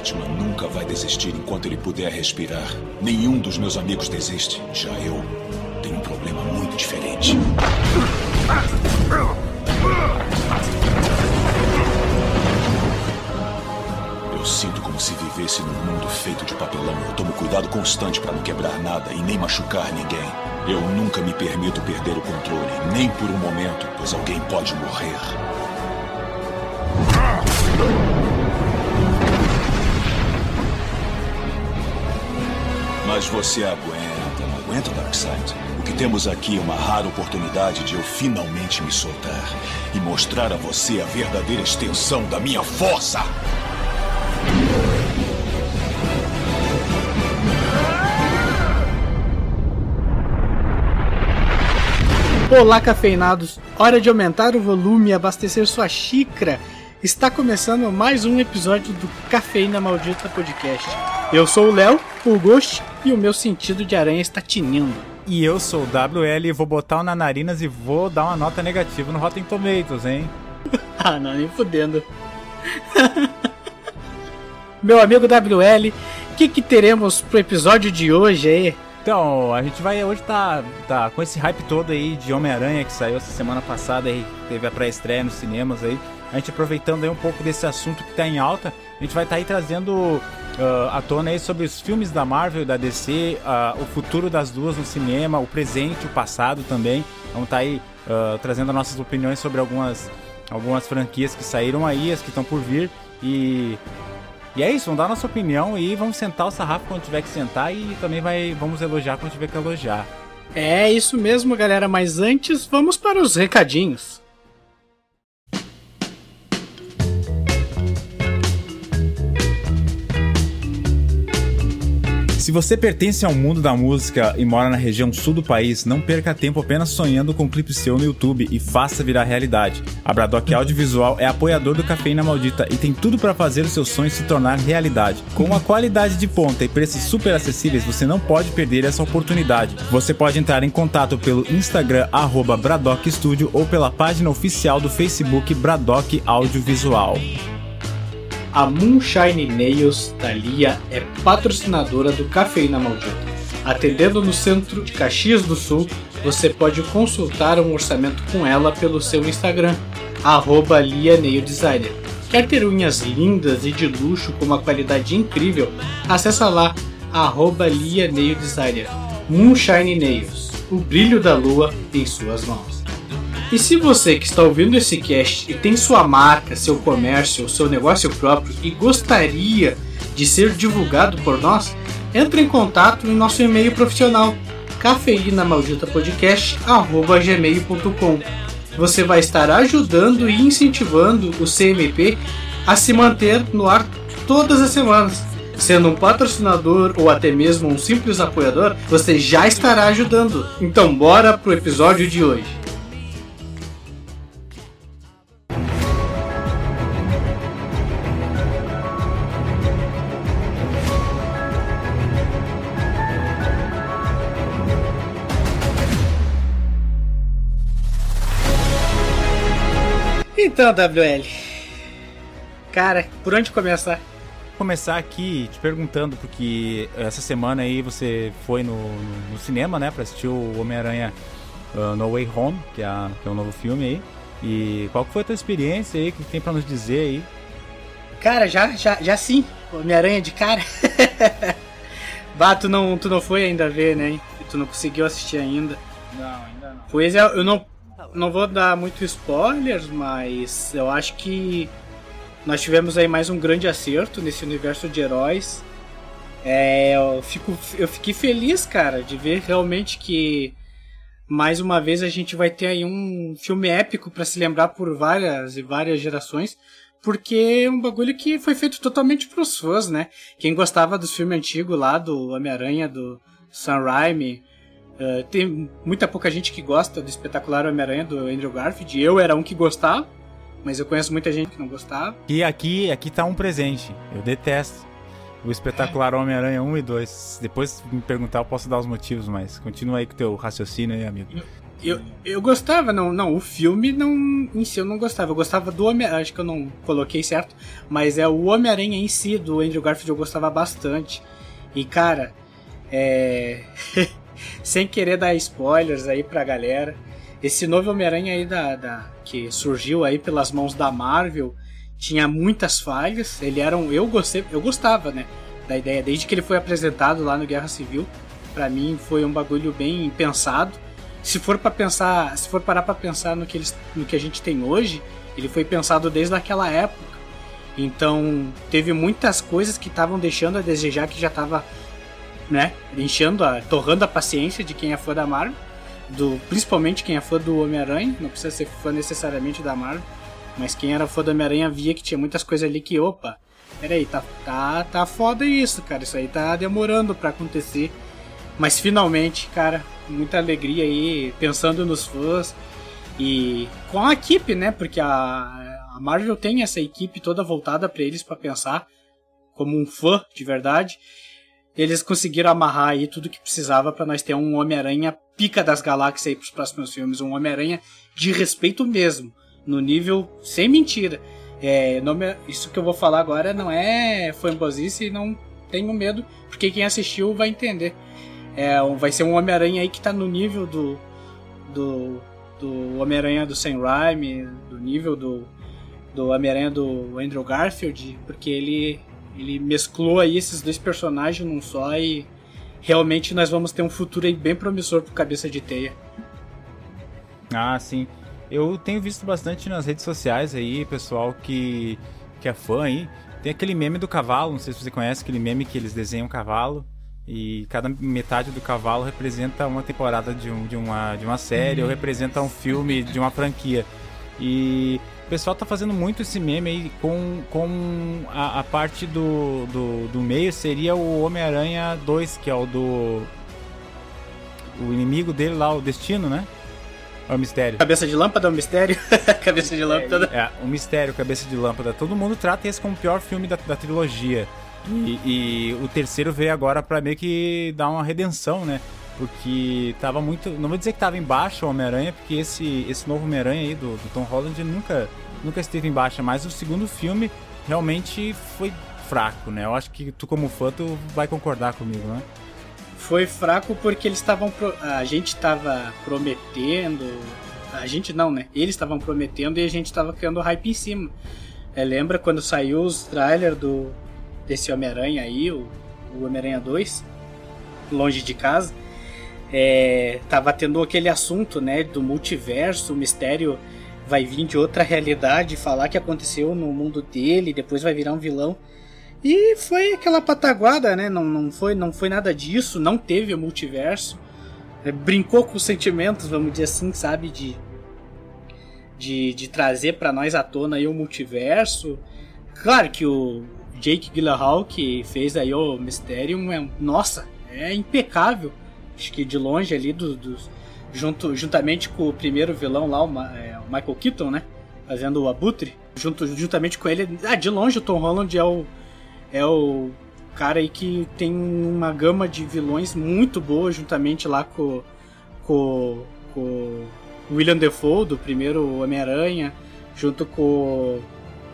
Batman nunca vai desistir enquanto ele puder respirar. Nenhum dos meus amigos desiste. Já eu tenho um problema muito diferente. Eu sinto como se vivesse num mundo feito de papelão. Eu tomo cuidado constante para não quebrar nada e nem machucar ninguém. Eu nunca me permito perder o controle, nem por um momento, pois alguém pode morrer. Mas você aguenta, não aguenta, Darkseid? O que temos aqui é uma rara oportunidade de eu finalmente me soltar e mostrar a você a verdadeira extensão da minha força! Olá, cafeinados! Hora de aumentar o volume e abastecer sua xícara. Está começando mais um episódio do Cafeína Maldita Podcast. Eu sou o Léo, o Ghost, e o meu sentido de aranha está tinindo. E eu sou o WL e vou botar o na narinas e vou dar uma nota negativa no Rotten Tomatoes, hein? ah, não, nem fudendo. meu amigo WL, o que, que teremos pro episódio de hoje aí? Então, a gente vai hoje tá, tá com esse hype todo aí de Homem-Aranha que saiu essa semana passada aí, teve a pré-estreia nos cinemas aí. A gente aproveitando aí um pouco desse assunto que tá em alta, a gente vai estar tá aí trazendo uh, à tona aí sobre os filmes da Marvel da DC, uh, o futuro das duas no cinema, o presente, o passado também. Vamos estar tá aí uh, trazendo nossas opiniões sobre algumas, algumas franquias que saíram aí, as que estão por vir. E e é isso, vamos dar nossa opinião e vamos sentar o sarrafo quando tiver que sentar e também vai, vamos elogiar quando tiver que elogiar. É isso mesmo, galera, mas antes vamos para os recadinhos. Se você pertence ao mundo da música e mora na região sul do país, não perca tempo apenas sonhando com um clipe seu no YouTube e faça virar realidade. A Bradock Audiovisual é apoiador do Cafeína Maldita e tem tudo para fazer os seus sonhos se tornar realidade. Com uma qualidade de ponta e preços super acessíveis, você não pode perder essa oportunidade. Você pode entrar em contato pelo Instagram arroba Bradock Studio ou pela página oficial do Facebook Bradock Audiovisual. A Moonshine Nails da Lia é patrocinadora do Cafeína Maldita. Atendendo no centro de Caxias do Sul, você pode consultar um orçamento com ela pelo seu Instagram, arroba. Quer ter unhas lindas e de luxo com uma qualidade incrível? Acesse lá, arroba. Moonshine Nails, o brilho da lua em suas mãos. E se você que está ouvindo esse cast e tem sua marca, seu comércio ou seu negócio próprio e gostaria de ser divulgado por nós, entre em contato no nosso e-mail profissional cafeínamalditapodcast@gmail.com. Você vai estar ajudando e incentivando o CMP a se manter no ar todas as semanas. Sendo um patrocinador ou até mesmo um simples apoiador, você já estará ajudando. Então bora pro episódio de hoje. Então, WL. Cara, por onde começar? Começar aqui te perguntando, porque essa semana aí você foi no, no, no cinema, né, pra assistir o Homem-Aranha uh, No Way Home, que é, a, que é o novo filme aí. E qual foi a tua experiência aí? O que tem pra nos dizer aí? Cara, já, já, já sim. Homem-Aranha de cara. bah, tu não, tu não foi ainda ver, né? Tu não conseguiu assistir ainda. Não, ainda não. Pois é, eu não não vou dar muito spoilers, mas eu acho que nós tivemos aí mais um grande acerto nesse universo de heróis. É, eu, fico, eu fiquei feliz, cara, de ver realmente que mais uma vez a gente vai ter aí um filme épico para se lembrar por várias e várias gerações, porque é um bagulho que foi feito totalmente pros fãs, né? Quem gostava dos filmes antigos lá, do Homem-Aranha, do Sam Raimi, Uh, tem muita pouca gente que gosta do espetacular Homem-Aranha do Andrew Garfield. Eu era um que gostava, mas eu conheço muita gente que não gostava. E aqui, aqui tá um presente. Eu detesto o espetacular Homem-Aranha 1 e 2. Depois me perguntar, eu posso dar os motivos, mas continua aí com o teu raciocínio aí, amigo. Eu, eu gostava, não, não, o filme não em si eu não gostava. Eu gostava do Homem, acho que eu não coloquei certo, mas é o Homem-Aranha em si do Andrew Garfield eu gostava bastante. E cara, é sem querer dar spoilers aí pra galera, esse novo Homem-Aranha aí da, da que surgiu aí pelas mãos da Marvel tinha muitas falhas. Ele era um, eu gostei, eu gostava, né, da ideia desde que ele foi apresentado lá no Guerra Civil. Para mim foi um bagulho bem pensado. Se for para pensar, se for parar para pensar no que eles, no que a gente tem hoje, ele foi pensado desde aquela época. Então, teve muitas coisas que estavam deixando a desejar que já estava né, enchendo a, torrando a paciência de quem é fã da Marvel, do principalmente quem é fã do Homem-Aranha, não precisa ser fã necessariamente da Marvel, mas quem era fã do Homem-Aranha via que tinha muitas coisas ali que, opa, peraí, tá, tá, tá foda isso, cara, isso aí tá demorando para acontecer. Mas finalmente, cara, muita alegria aí, pensando nos fãs e com a equipe, né? Porque a, a Marvel tem essa equipe toda voltada para eles para pensar como um fã de verdade. Eles conseguiram amarrar aí tudo que precisava para nós ter um Homem-Aranha pica das galáxias aí pros próximos filmes, um Homem-Aranha de respeito mesmo no nível sem mentira. É, isso que eu vou falar agora não é fanbosice e não tenho medo, porque quem assistiu vai entender. É, vai ser um Homem-Aranha aí que tá no nível do, do, do Homem-Aranha do Sam Raimi, do nível do, do Homem-Aranha do Andrew Garfield, porque ele, ele mesclou aí esses dois personagens num só e realmente nós vamos ter um futuro aí bem promissor pro Cabeça de Teia. Ah, sim. Eu tenho visto bastante nas redes sociais aí, pessoal que, que é fã aí. Tem aquele meme do cavalo, não sei se você conhece aquele meme que eles desenham um cavalo e cada metade do cavalo representa uma temporada de, um, de, uma, de uma série ou representa um filme de uma franquia. E pessoal tá fazendo muito esse meme aí com, com a, a parte do, do, do meio seria o Homem-Aranha 2, que é o do. O inimigo dele lá, o Destino, né? É o mistério. Cabeça de lâmpada é o mistério? cabeça de lâmpada. É, o mistério, cabeça de lâmpada. Todo mundo trata esse como o pior filme da, da trilogia. E, e, o terceiro veio agora para meio que dar uma redenção, né? Porque tava muito. Não vou dizer que tava em baixa o Homem-Aranha, porque esse, esse novo Homem-Aranha aí do, do Tom Holland nunca, nunca esteve em baixa, mas o segundo filme realmente foi fraco, né? Eu acho que tu, como fã, tu vai concordar comigo, né? foi fraco porque eles estavam. Pro... A gente estava prometendo. A gente não, né? Eles estavam prometendo e a gente estava criando hype em cima. É, lembra quando saiu os trailers do desse Homem-Aranha aí, o, o Homem-Aranha 2, longe de casa? É, tava tendo aquele assunto, né, do multiverso, o mistério vai vir de outra realidade, falar que aconteceu no mundo dele, depois vai virar um vilão. E foi aquela pataguada, né? Não, não, foi, não foi nada disso, não teve o multiverso. É, brincou com os sentimentos, vamos dizer assim, sabe? De, de, de trazer para nós à tona aí o multiverso. Claro que o Jake Gyllenhaal, que fez aí o Mysterium, é, nossa, é impecável. Acho que de longe ali, do, do junto, juntamente com o primeiro vilão lá, o, é, o Michael Keaton, né? Fazendo o Abutre. Junto, juntamente com ele, ah, de longe o Tom Holland é o é o cara aí que tem uma gama de vilões muito boa, juntamente lá com, com, com William Defoe, do primeiro Homem-Aranha, junto com.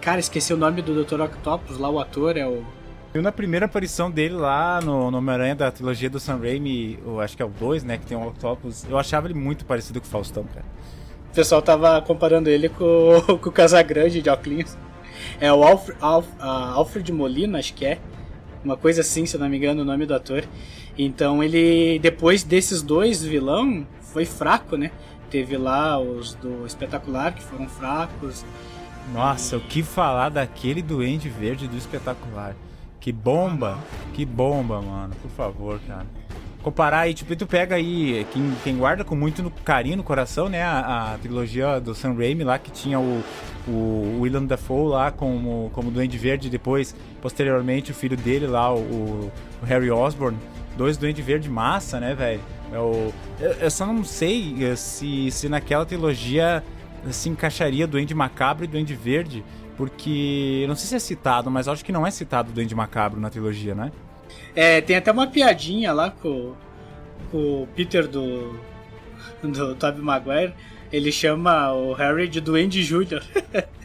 Cara, esqueci o nome do Dr. Octopus, lá o ator é o. Eu na primeira aparição dele lá no, no Homem-Aranha da trilogia do Sam Raimi, eu acho que é o 2, né, que tem o Octopus, eu achava ele muito parecido com o Faustão, cara. O pessoal tava comparando ele com, com o Casagrande de Oclinhos. É o Alfred, Alf, uh, Alfred Molina, acho que é. Uma coisa assim, se eu não me engano, o nome do ator. Então ele, depois desses dois vilão, foi fraco, né? Teve lá os do Espetacular, que foram fracos. Nossa, e... o que falar daquele Duende Verde do Espetacular? Que bomba! Que bomba, mano. Por favor, cara comparar aí, tipo, tu pega aí, quem, quem guarda com muito carinho no coração, né, a, a, trilogia do Sam Raimi lá, que tinha o, o William Dafoe lá como, como Duende Verde, depois, posteriormente, o filho dele lá, o, o Harry Osborn, dois Duende Verde massa, né, velho? Eu, eu, eu, só não sei eh, se, se naquela trilogia se encaixaria Duende Macabro e Duende Verde, porque, não sei se é citado, mas acho que não é citado Duende Macabro na trilogia, né? É, tem até uma piadinha lá com, com o Peter do. do Tobey Maguire, ele chama o Harry de Duende Júnior.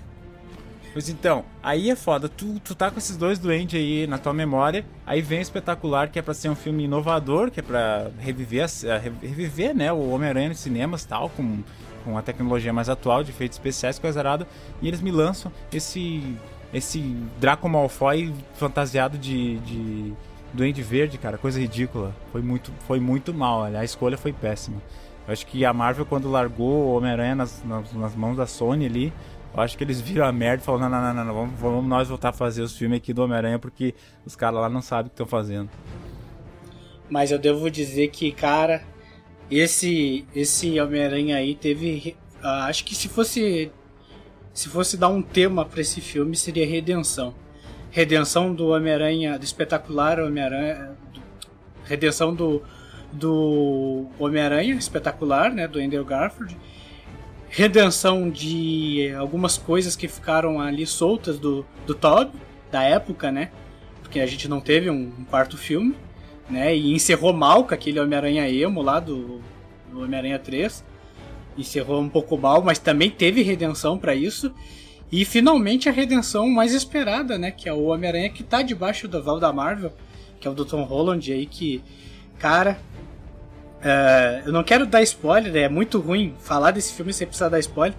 Pois então, aí é foda. Tu, tu tá com esses dois duendes aí na tua memória. Aí vem o espetacular, que é pra ser um filme inovador, que é pra reviver, reviver né, o Homem-Aranha nos cinemas tal, com, com a tecnologia mais atual de efeitos especiais, coisa arada. E eles me lançam esse, esse Draco Malfoy fantasiado de, de Duende Verde, cara. Coisa ridícula. Foi muito, foi muito mal. A escolha foi péssima. Eu acho que a Marvel, quando largou o Homem-Aranha nas, nas, nas mãos da Sony ali eu acho que eles viram a merda e falaram: não, não, não, não, vamos, vamos nós voltar a fazer os filmes aqui do Homem-Aranha porque os caras lá não sabem o que estão fazendo. Mas eu devo dizer que, cara, esse esse Homem-Aranha aí teve. Uh, acho que se fosse. Se fosse dar um tema para esse filme, seria redenção. Redenção do Homem-Aranha, do espetacular Homem-Aranha. Redenção do, do Homem-Aranha espetacular, né? Do Andrew Garfield redenção de algumas coisas que ficaram ali soltas do, do Todd, da época, né? Porque a gente não teve um, um quarto filme, né? E encerrou mal com aquele Homem-Aranha emo lá do, do Homem-Aranha 3. Encerrou um pouco mal, mas também teve redenção para isso. E finalmente a redenção mais esperada, né? Que é o Homem-Aranha que tá debaixo do val da Marvel, que é o do Tom Holland aí, que, cara, Uh, eu não quero dar spoiler, é muito ruim falar desse filme sem precisar dar spoiler,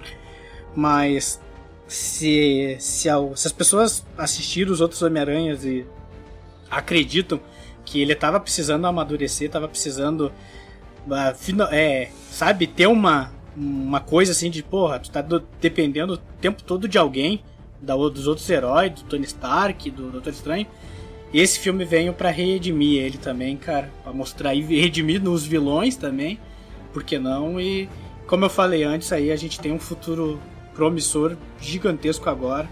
mas se, se, se as pessoas assistiram os outros Homem-Aranhas e acreditam que ele estava precisando amadurecer, estava precisando, uh, é, sabe, ter uma, uma coisa assim de, porra, tu tá do, dependendo o tempo todo de alguém, da, dos outros heróis, do Tony Stark, do Doutor Estranho, e esse filme veio para redimir ele também, cara. Pra mostrar e redimir nos vilões também. Por que não? E como eu falei antes, aí a gente tem um futuro promissor gigantesco agora.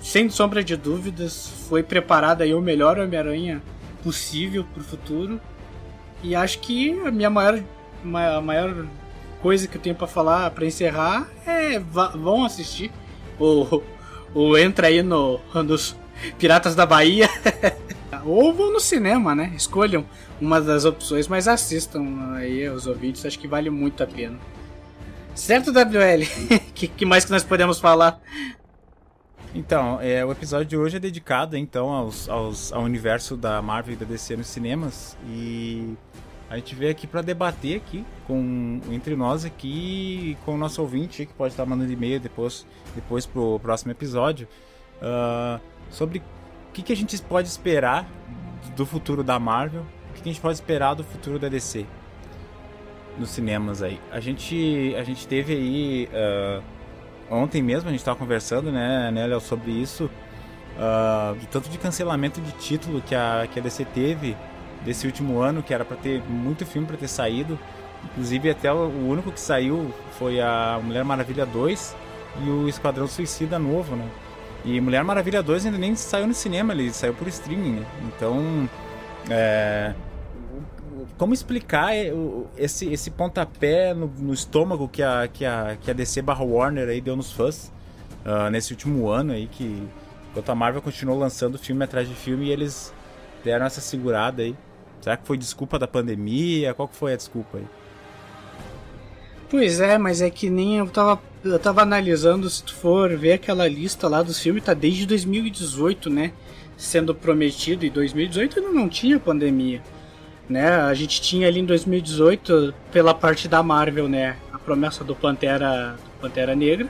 Sem sombra de dúvidas, foi preparado aí o melhor Homem-Aranha possível pro futuro. E acho que a minha maior, a maior coisa que eu tenho para falar para encerrar é vão assistir. Ou, ou entra aí no, nos Piratas da Bahia. Ou vão no cinema, né? Escolham uma das opções, mas assistam aí os ouvintes, acho que vale muito a pena. Certo, WL? que, que mais que nós podemos falar? Então, é, o episódio de hoje é dedicado então aos, aos, ao universo da Marvel e da DC nos cinemas e a gente veio aqui para debater aqui com entre nós aqui com o nosso ouvinte que pode estar mandando e-mail depois depois pro próximo episódio. Uh, sobre o que, que a gente pode esperar do futuro da Marvel, o que, que a gente pode esperar do futuro da DC nos cinemas aí. A gente, a gente teve aí uh, ontem mesmo a gente estava conversando, né, né, Léo, sobre isso, uh, de tanto de cancelamento de título que a, que a DC teve desse último ano, que era para ter muito filme para ter saído. Inclusive até o, único que saiu foi a Mulher Maravilha 2 e o Esquadrão Suicida novo, né? E Mulher Maravilha 2 ainda nem saiu no cinema, ele saiu por streaming, né? Então, é... como explicar esse, esse pontapé no, no, estômago que a, que, a, que a DC barra Warner aí deu nos fãs uh, nesse último ano aí, que enquanto a Marvel continuou lançando filme atrás de filme e eles deram essa segurada aí. Será que foi desculpa da pandemia? Qual que foi a desculpa aí? Pois é, mas é que nem eu tava, eu tava analisando, se tu for ver aquela lista lá dos filmes, tá desde 2018, né? Sendo prometido, e 2018 ainda não tinha pandemia. Né? A gente tinha ali em 2018, pela parte da Marvel, né? A promessa do Pantera, do Pantera Negra,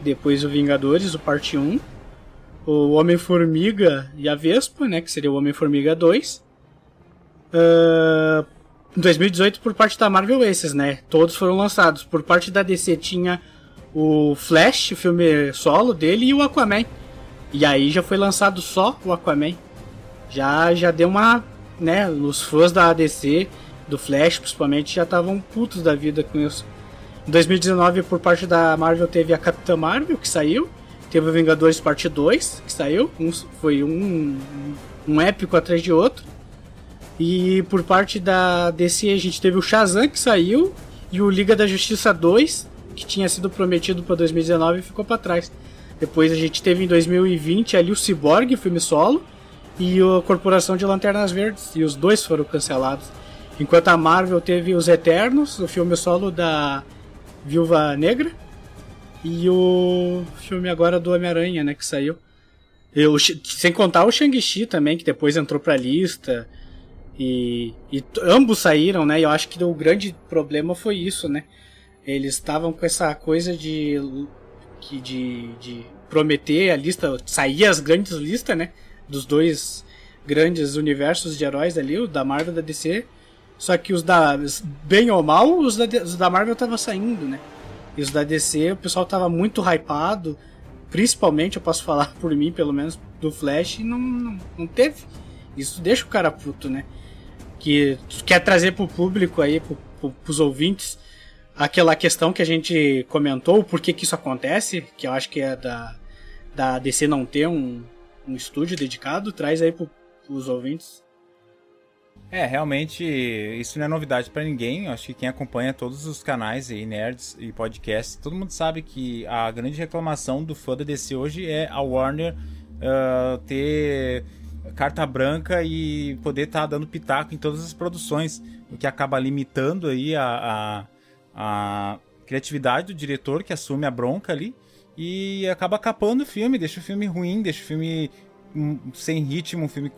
depois o Vingadores, o parte 1, o Homem-Formiga e a Vespa, né? Que seria o Homem-Formiga 2. Uh, em 2018 por parte da Marvel esses, né? Todos foram lançados. Por parte da DC tinha o Flash, o filme solo dele e o Aquaman. E aí já foi lançado só o Aquaman. Já já deu uma, né, os fãs da DC, do Flash principalmente já estavam putos da vida com isso. Em 2019 por parte da Marvel teve a Capitã Marvel que saiu, teve o Vingadores Parte 2 que saiu, um, foi um, um épico atrás de outro. E por parte da DC a gente teve o Shazam que saiu e o Liga da Justiça 2, que tinha sido prometido para 2019 e ficou para trás. Depois a gente teve em 2020 ali o Cyborg, filme solo, e a Corporação de Lanternas Verdes, e os dois foram cancelados. Enquanto a Marvel teve Os Eternos, o filme solo da Viúva Negra. E o filme agora do Homem-Aranha, né, que saiu. Eu, sem contar o Shang-Chi também, que depois entrou pra lista. E, e ambos saíram, né? E eu acho que o grande problema foi isso, né? Eles estavam com essa coisa de, de, de prometer a lista, sair as grandes listas, né? Dos dois grandes universos de heróis ali, o da Marvel e da DC. Só que os da. Bem ou mal, os da, os da Marvel estavam saindo, né? E os da DC, o pessoal tava muito hypado. Principalmente, eu posso falar por mim, pelo menos, do Flash, e não, não, não teve. Isso deixa o cara puto, né? Que tu quer trazer pro público aí, pro, pro, pros ouvintes, aquela questão que a gente comentou, por que que isso acontece, que eu acho que é da, da DC não ter um, um estúdio dedicado, traz aí pro, pros ouvintes. É, realmente isso não é novidade para ninguém. Acho que quem acompanha todos os canais aí, nerds e podcasts, todo mundo sabe que a grande reclamação do fã da DC hoje é a Warner uh, ter carta branca e poder estar tá dando pitaco em todas as produções, o que acaba limitando aí a, a, a criatividade do diretor que assume a bronca ali e acaba capando o filme, deixa o filme ruim, deixa o filme hum, sem ritmo, um filme,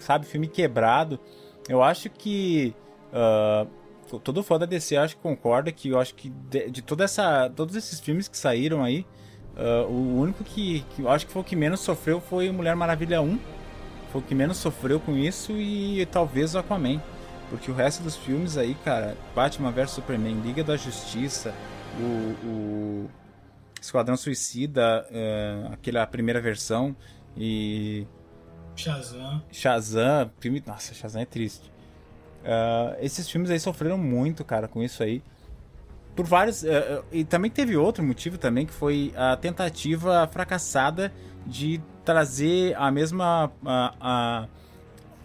sabe, filme quebrado. Eu acho que uh, todo fã da DC acho que concorda que eu acho que de, de, toda essa, todos esses filmes que saíram aí, uh, o único que, que eu acho que foi o que menos sofreu foi Mulher Maravilha 1. Foi o que menos sofreu com isso e talvez o Aquaman. Porque o resto dos filmes aí, cara, Batman vs Superman, Liga da Justiça, o, o Esquadrão Suicida, uh, aquela primeira versão e Shazam. Shazam, filme. Nossa, Shazam é triste. Uh, esses filmes aí sofreram muito, cara, com isso aí. Por vários. Uh, e também teve outro motivo também, que foi a tentativa fracassada de trazer a mesma. A,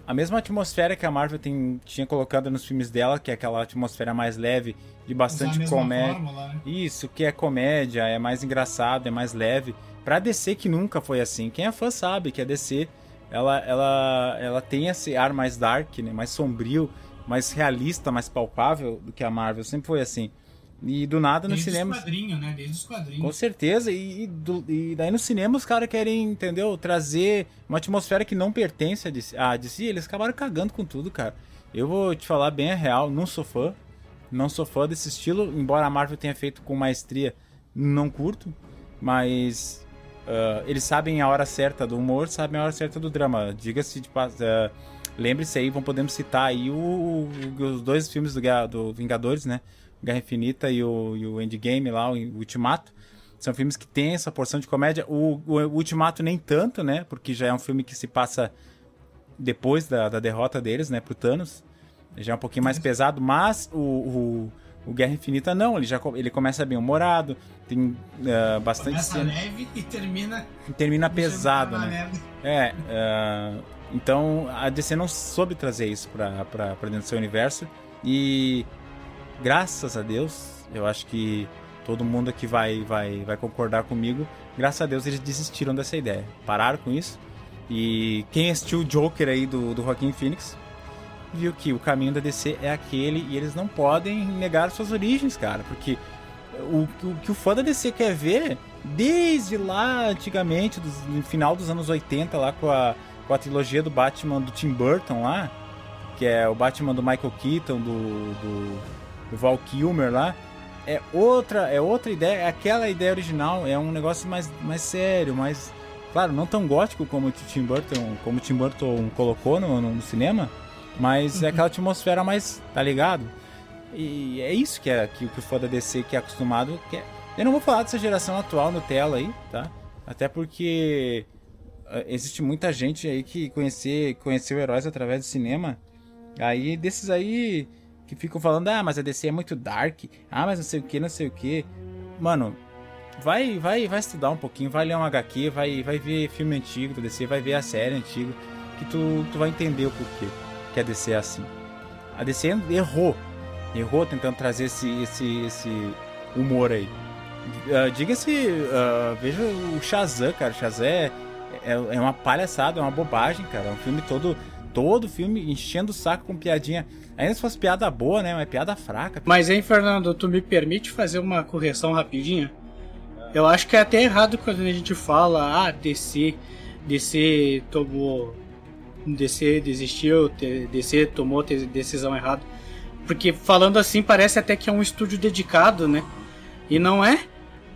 a, mesma atmosfera que a Marvel tem, tinha colocado nos filmes dela, que é aquela atmosfera mais leve, de bastante comédia. Né? Isso, que é comédia, é mais engraçado, é mais leve. Pra DC que nunca foi assim. Quem é fã sabe que a DC ela, ela, ela tem esse ar mais dark, né? mais sombrio, mais realista, mais palpável do que a Marvel. Sempre foi assim. E do nada no cinema. Desde os quadrinhos, né? Desde os quadrinhos. Com certeza. E, e, do, e daí no cinema os caras querem, entendeu? Trazer uma atmosfera que não pertence a DC. A DC, eles acabaram cagando com tudo, cara. Eu vou te falar bem a real, não sou fã. Não sou fã desse estilo, embora a Marvel tenha feito com maestria, não curto. Mas Uh, eles sabem a hora certa do humor, sabem a hora certa do drama. Diga-se de uh, lembre-se aí, vamos podemos citar aí o, o, os dois filmes do, do, Vingadores, né? Guerra Infinita e o, e o Endgame lá, o Ultimato. São filmes que têm essa porção de comédia. O, o, o, Ultimato nem tanto, né? Porque já é um filme que se passa depois da, da derrota deles, né? Pro Thanos. Já é um pouquinho mais pesado, mas o, o Guerra Infinita não, ele já ele começa bem humorado, tem uh, bastante começa cena. leve e termina termina pesado, né? É, uh, então a DC não soube trazer isso para para dentro do seu universo e graças a Deus, eu acho que todo mundo aqui vai vai vai concordar comigo. Graças a Deus eles desistiram dessa ideia, pararam com isso. E quem assistiu o Joker aí do, do Joaquim Phoenix viu que o caminho da DC é aquele e eles não podem negar suas origens, cara, porque o, o que o fã da DC quer ver desde lá antigamente, no final dos anos 80, lá com a, com a trilogia do Batman do Tim Burton lá, que é o Batman do Michael Keaton, do, do, do Val Kilmer lá, é outra, é outra ideia, é aquela ideia original, é um negócio mais, mais sério, mais claro, não tão gótico como o Tim Burton, como o Tim Burton colocou no, no cinema, mas é aquela atmosfera mais, tá ligado? E é isso que é que, que o fã da DC que é acostumado. Que é... Eu não vou falar dessa geração atual no tela aí, tá? Até porque uh, existe muita gente aí que conhecer, conheceu heróis através do cinema. Aí desses aí que ficam falando, ah, mas a DC é muito dark, ah, mas não sei o que, não sei o que. Mano, vai, vai, vai estudar um pouquinho, vai ler um HQ, vai, vai ver filme antigo da DC, vai ver a série antiga, que tu, tu vai entender o porquê que a DC é assim. A DC errou. Errou tentando trazer esse, esse, esse humor aí. Uh, Diga-se, uh, veja o Shazam, cara. Shazam é, é, é, uma palhaçada, é uma bobagem, cara. É um filme todo todo o filme enchendo o saco com piadinha. Ainda se fosse piada boa, né? Mas piada fraca. Mas, hein, Fernando, tu me permite fazer uma correção rapidinha? Eu acho que é até errado quando a gente fala, ah, DC, DC tomou. DC desistiu, DC tomou decisão errada. Porque falando assim parece até que é um estúdio dedicado, né? E não é.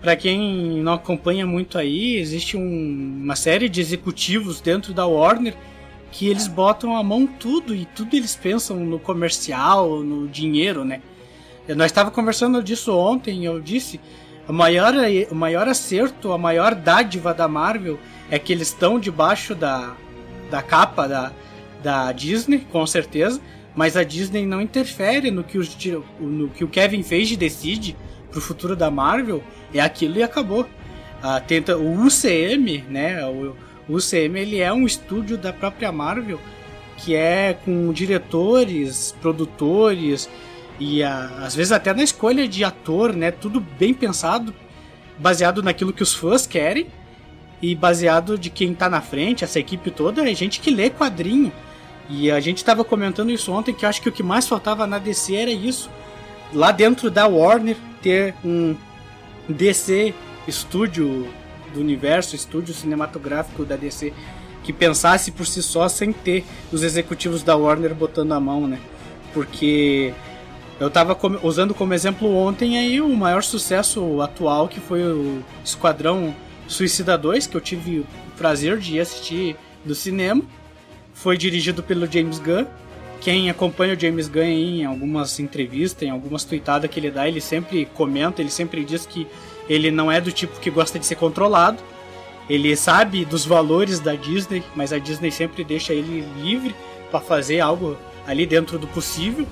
Para quem não acompanha muito aí, existe um, uma série de executivos dentro da Warner que eles botam a mão tudo e tudo eles pensam no comercial, no dinheiro, né? Nós estava conversando disso ontem, eu disse, o maior, o maior acerto, a maior dádiva da Marvel é que eles estão debaixo da, da capa da, da Disney, com certeza, mas a Disney não interfere no que, os, no que o Kevin Feige decide pro futuro da Marvel, é aquilo e acabou. Ah, tenta, o UCM, né, o, o UCM ele é um estúdio da própria Marvel que é com diretores, produtores e a, às vezes até na escolha de ator, né? Tudo bem pensado, baseado naquilo que os fãs querem e baseado de quem tá na frente, essa equipe toda, é gente que lê quadrinho. E a gente estava comentando isso ontem que eu acho que o que mais faltava na DC era isso. Lá dentro da Warner ter um DC estúdio do universo, estúdio cinematográfico da DC, que pensasse por si só sem ter os executivos da Warner botando a mão, né? Porque eu estava usando como exemplo ontem aí o maior sucesso atual que foi o Esquadrão Suicida 2, que eu tive o prazer de assistir do cinema. Foi dirigido pelo James Gunn. Quem acompanha o James Gunn em algumas entrevistas, em algumas tweetadas que ele dá, ele sempre comenta, ele sempre diz que ele não é do tipo que gosta de ser controlado. Ele sabe dos valores da Disney, mas a Disney sempre deixa ele livre para fazer algo ali dentro do possível.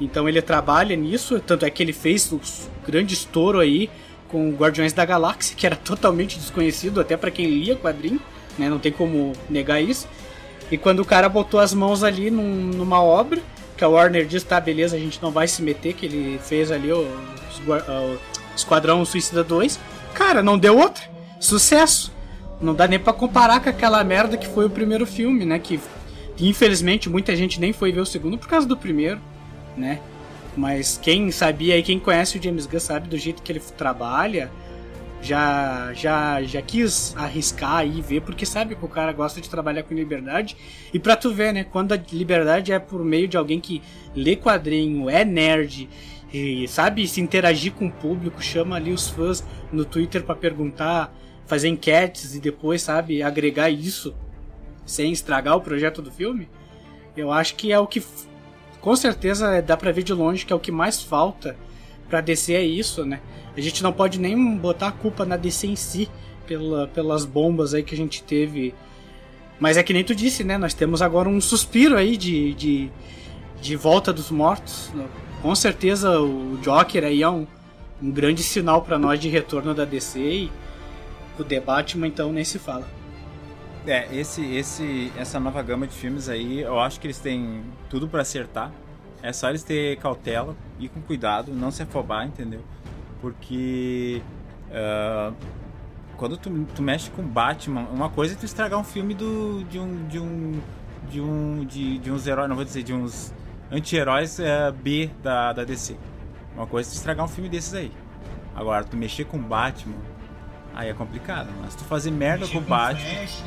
Então ele trabalha nisso, tanto é que ele fez o grande estouro aí com Guardiões da Galáxia, que era totalmente desconhecido até para quem lia quadrinho, né? Não tem como negar isso. E quando o cara botou as mãos ali num, numa obra, que a Warner diz, tá, beleza, a gente não vai se meter, que ele fez ali o, o Esquadrão Suicida 2, cara, não deu outra. Sucesso. Não dá nem para comparar com aquela merda que foi o primeiro filme, né? Que infelizmente muita gente nem foi ver o segundo por causa do primeiro, né? Mas quem sabia e quem conhece o James Gunn sabe do jeito que ele trabalha, já já já quis arriscar e ver porque sabe que o cara gosta de trabalhar com liberdade e para tu ver né quando a liberdade é por meio de alguém que lê quadrinho é nerd e sabe se interagir com o público, chama ali os fãs no Twitter para perguntar, fazer enquetes e depois, sabe, agregar isso sem estragar o projeto do filme. Eu acho que é o que com certeza dá para ver de longe que é o que mais falta para DC é isso, né? A gente não pode nem botar a culpa na DC em si pela, pelas bombas aí que a gente teve. Mas é que nem tu disse, né? Nós temos agora um suspiro aí de, de, de volta dos mortos com certeza o Joker aí é um, um grande sinal para nós de retorno da DC e o The Batman então nem se fala. É, esse, esse, essa nova gama de filmes aí, eu acho que eles têm tudo para acertar. É só eles ter cautela, ir com cuidado, não se afobar, entendeu? Porque uh, quando tu, tu mexe com Batman, uma coisa é tu estragar um filme do, de um de um de um de, de uns heróis, não vou dizer de uns anti-heróis é, B da, da DC. Uma coisa é tu estragar um filme desses aí. Agora, tu mexer com Batman, aí é complicado. Mas tu fazer merda mexer com, com Batman. Flash.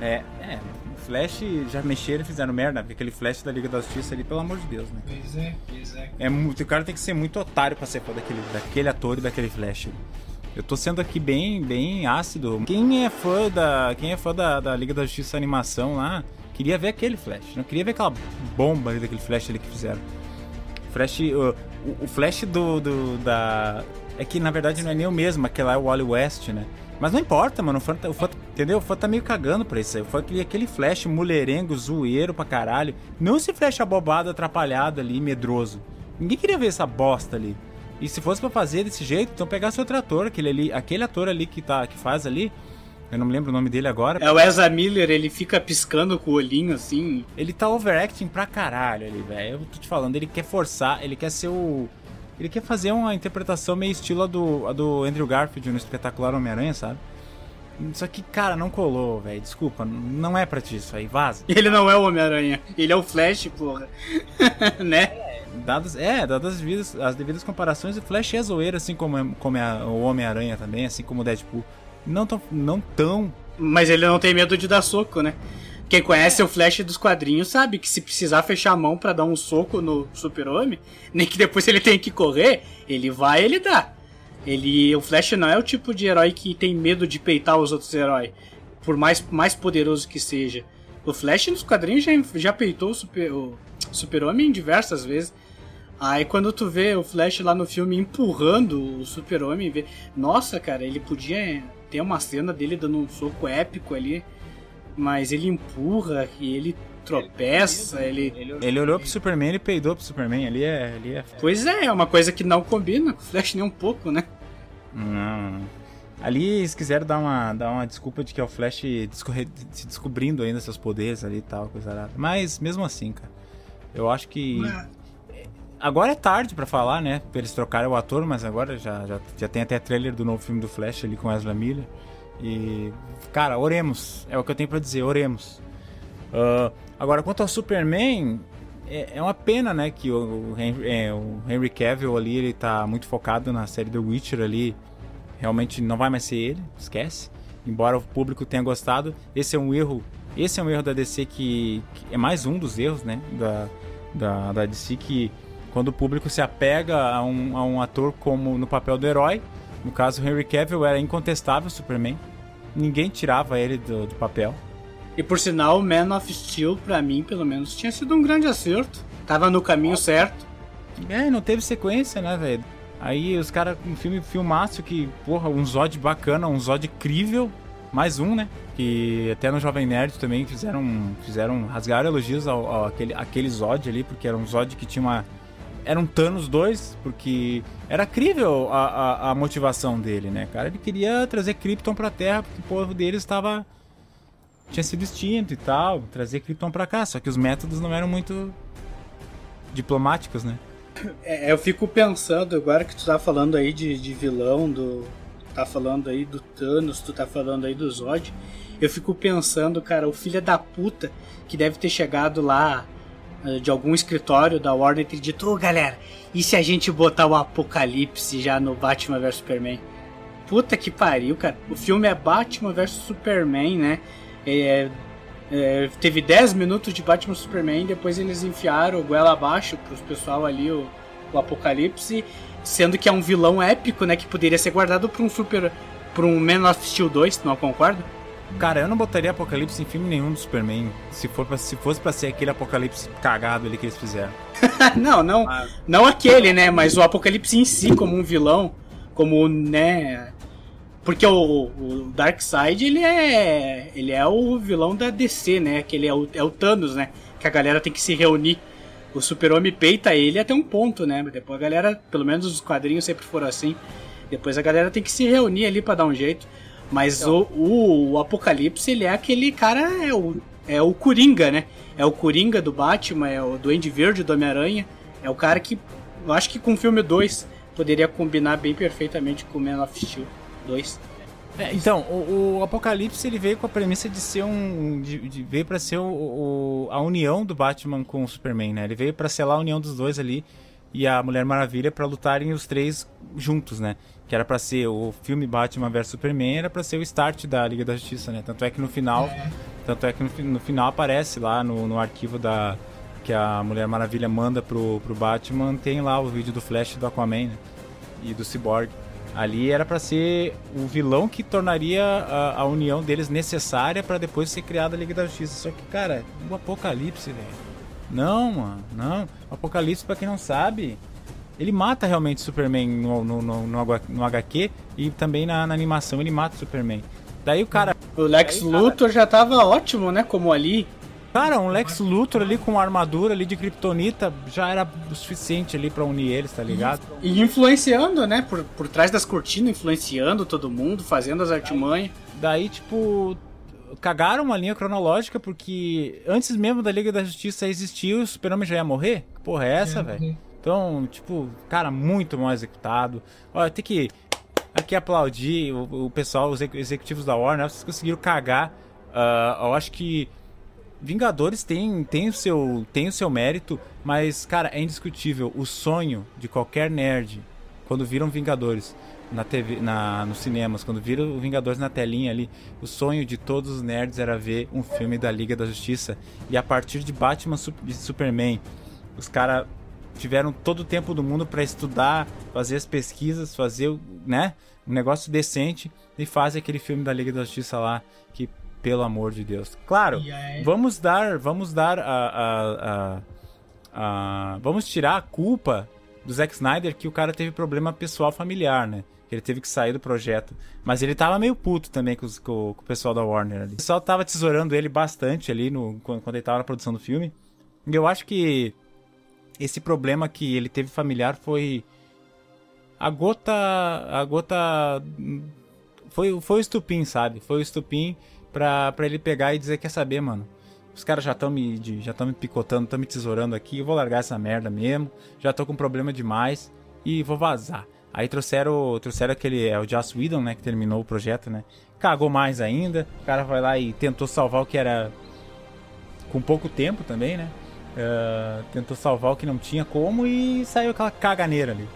É, é. Flash já mexeram e fizeram merda, porque aquele Flash da Liga da Justiça ali, pelo amor de Deus, né? Pois é, pois é. é o cara tem que ser muito otário pra ser fã daquele, daquele ator e daquele Flash. Eu tô sendo aqui bem, bem ácido. Quem é fã da, quem é fã da, da Liga da Justiça animação lá, Queria ver aquele Flash. Não queria ver aquela bomba ali daquele Flash ali que fizeram. Flash, o, o Flash do, do, da. É que na verdade não é nem o mesmo, aquele lá é o Wally West, né? Mas não importa, mano. O fã, o fã, entendeu? O fã tá meio cagando pra isso aí. O fã queria aquele Flash mulherengo, zoeiro pra caralho. Não esse Flash abobado, atrapalhado ali, medroso. Ninguém queria ver essa bosta ali. E se fosse para fazer desse jeito, então pegasse outro ator, aquele ali, aquele ator ali que tá que faz ali, eu não me lembro o nome dele agora. É o Ezra Miller, ele fica piscando com o olhinho assim. Ele tá overacting pra caralho ali, velho. Eu tô te falando, ele quer forçar, ele quer ser o. Ele quer fazer uma interpretação meio estilo a do, a do Andrew Garfield no espetacular Homem-Aranha, sabe? Só que, cara, não colou, velho. Desculpa, não é pra ti isso aí, vaza. Ele não é o Homem-Aranha, ele é o Flash, porra. né? Dadas, é, dadas as devidas, as devidas comparações, o Flash é zoeiro, assim como, é, como é o Homem-Aranha também, assim como o Deadpool. Não tão, não tão. Mas ele não tem medo de dar soco, né? Quem conhece é. o Flash dos quadrinhos sabe que se precisar fechar a mão para dar um soco no Super-Homem, nem que depois ele tenha que correr, ele vai ele dá. Ele, o Flash não é o tipo de herói que tem medo de peitar os outros heróis, por mais, mais poderoso que seja. O Flash nos quadrinhos já, já peitou o Super, o Super-Homem diversas vezes. Aí quando tu vê o Flash lá no filme empurrando o Super-Homem, vê... nossa, cara, ele podia ter uma cena dele dando um soco épico ali, mas ele empurra e ele tropeça, ele. Ele, ele olhou pro Superman e peidou pro Superman. Ali é, ali é. Pois é, é uma coisa que não combina com o Flash nem um pouco, né? Não. Ali eles quiseram dar uma, dar uma desculpa de que é o Flash se descobrindo ainda seus poderes ali e tal, coisa arada. Mas mesmo assim, cara. Eu acho que. Agora é tarde para falar, né? Pra eles trocarem o ator, mas agora já, já, já tem até trailer do novo filme do Flash ali com Ezra Miller. E. Cara, oremos. É o que eu tenho para dizer, oremos. Uh, Agora, quanto ao Superman, é, é uma pena, né, que o, o, Henry, é, o Henry Cavill ali, ele tá muito focado na série The Witcher ali. Realmente não vai mais ser ele, esquece. Embora o público tenha gostado, esse é um erro, esse é um erro da DC que, que é mais um dos erros, né, da, da, da DC que quando o público se apega a um, a um ator como no papel do herói, no caso Henry Cavill era incontestável Superman, ninguém tirava ele do, do papel. E por sinal, Man of Steel, pra mim, pelo menos, tinha sido um grande acerto. Tava no caminho certo. É, não teve sequência, né, velho? Aí os caras, um filme filmaço que, porra, um Zod bacana, um Zod incrível. Mais um, né? Que até no Jovem Nerd também fizeram, fizeram rasgaram elogios ao, ao aquele, aquele Zod ali, porque era um Zod que tinha uma. Era um Thanos 2, porque era crível a, a, a motivação dele, né, cara? Ele queria trazer Krypton pra Terra, porque o povo dele estava tinha sido extinto e tal, trazer Krypton pra cá, só que os métodos não eram muito diplomáticos, né? É, eu fico pensando, agora que tu tá falando aí de, de vilão, do. tá falando aí do Thanos, tu tá falando aí do Zod, eu fico pensando, cara, o filho da puta que deve ter chegado lá de algum escritório da Warner e dito, ô oh, galera, e se a gente botar o Apocalipse já no Batman vs Superman? Puta que pariu, cara. O filme é Batman vs Superman, né? É, é, teve 10 minutos de Batman Superman, depois eles enfiaram o goela abaixo pros pessoal ali, o, o Apocalipse, sendo que é um vilão épico, né? Que poderia ser guardado pra um super. pra um Man of Steel 2, não concorda? Cara, eu não botaria Apocalipse em filme nenhum do Superman. Se, for pra, se fosse pra ser aquele Apocalipse cagado ali que eles fizeram. não, não. Ah. Não aquele, né? Mas o Apocalipse em si, como um vilão, como, né? Porque o, o Darkseid, ele é. Ele é o vilão da DC, né? Que ele é o, é o Thanos, né? Que a galera tem que se reunir. O Super-Homem peita ele até um ponto, né? Depois a galera, pelo menos os quadrinhos sempre foram assim. Depois a galera tem que se reunir ali para dar um jeito. Mas então. o, o, Apocalipse, ele é aquele cara, é o, é o Coringa, né? É o Coringa do Batman, é o Duende Verde do Homem-Aranha. É o cara que, eu acho que com o filme 2 poderia combinar bem perfeitamente com o Man of Steel. 2. É, então, o, o, Apocalipse ele veio com a premissa de ser um. De, de, veio para ser o, o, a união do Batman com o Superman, né? Ele veio para selar a união dos dois ali e a Mulher Maravilha para lutarem os três juntos, né? Que era para ser o filme Batman vs Superman, era para ser o start da Liga da Justiça, né? Tanto é que no final, é. tanto é que no, no, final aparece lá no, no arquivo da que a Mulher Maravilha manda pro, pro Batman, tem lá o vídeo do Flash do Aquaman né? e do Cyborg. Ali era para ser o vilão que tornaria a, a união deles necessária para depois ser criada a Liga da Justiça. Só que, cara, o Apocalipse, velho. Não, mano, não. Apocalipse, para quem não sabe, ele mata realmente Superman no, no, no, no, no HQ e também na, na, animação ele mata Superman. Daí o cara. O Lex Luthor já tava ótimo, né? Como ali. Cara, um Lex Luthor ali com armadura ali de Kryptonita já era o suficiente ali para unir eles, tá ligado? E, influenciando, né? Por, por trás das cortinas, influenciando todo mundo, fazendo as artimanhas. Daí, tipo, cagaram uma linha cronológica porque antes mesmo da Liga da Justiça existir, o Super-Homem já ia morrer? Que porra é essa, é, velho? Então, tipo, cara, muito mal executado. Olha, tem que aqui aplaudir o, o pessoal, os executivos da Warner, vocês conseguiram cagar. Uh, eu acho que Vingadores tem, tem, o seu, tem o seu mérito, mas, cara, é indiscutível. O sonho de qualquer nerd, quando viram Vingadores na TV, na, nos cinemas, quando viram Vingadores na telinha ali, o sonho de todos os nerds era ver um filme da Liga da Justiça. E a partir de Batman e Superman, os caras tiveram todo o tempo do mundo para estudar, fazer as pesquisas, fazer, né, um negócio decente e fazem aquele filme da Liga da Justiça lá que pelo amor de Deus. Claro, vamos dar, vamos dar a, a, a, a, vamos tirar a culpa do Zack Snyder que o cara teve problema pessoal familiar, né? Ele teve que sair do projeto. Mas ele tava meio puto também com, os, com, com o pessoal da Warner ali. O pessoal tava tesourando ele bastante ali no, quando ele tava na produção do filme. E eu acho que esse problema que ele teve familiar foi a gota a gota foi foi o estupim, sabe? Foi o estupim pra ele pegar e dizer quer saber, mano. Os caras já estão me já estão me picotando, estão me tesourando aqui, eu vou largar essa merda mesmo. Já tô com problema demais e vou vazar. Aí trouxeram, trouxeram aquele, é o Joss Whedon, né, que terminou o projeto, né? Cagou mais ainda. O cara vai lá e tentou salvar o que era com pouco tempo também, né? Uh, tentou salvar o que não tinha como e saiu aquela caganeira ali.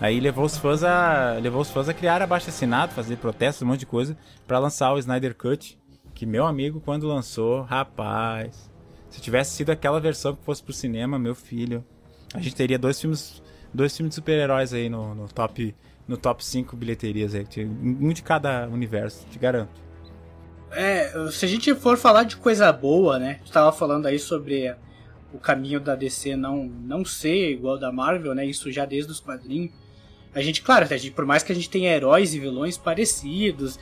Aí levou os fãs a levou os fãs a criar abaixo assinado, fazer protestos, um monte de coisa para lançar o Snyder Cut, que meu amigo quando lançou, rapaz, se tivesse sido aquela versão que fosse pro cinema, meu filho, a gente teria dois filmes, dois filmes de super-heróis aí no, no top no top 5 bilheterias aí, um de cada universo, te garanto. É, se a gente for falar de coisa boa, né? Estava falando aí sobre o caminho da DC não, não ser igual da Marvel, né? Isso já desde os quadrinhos. A gente, claro, a gente, por mais que a gente tenha heróis e vilões parecidos,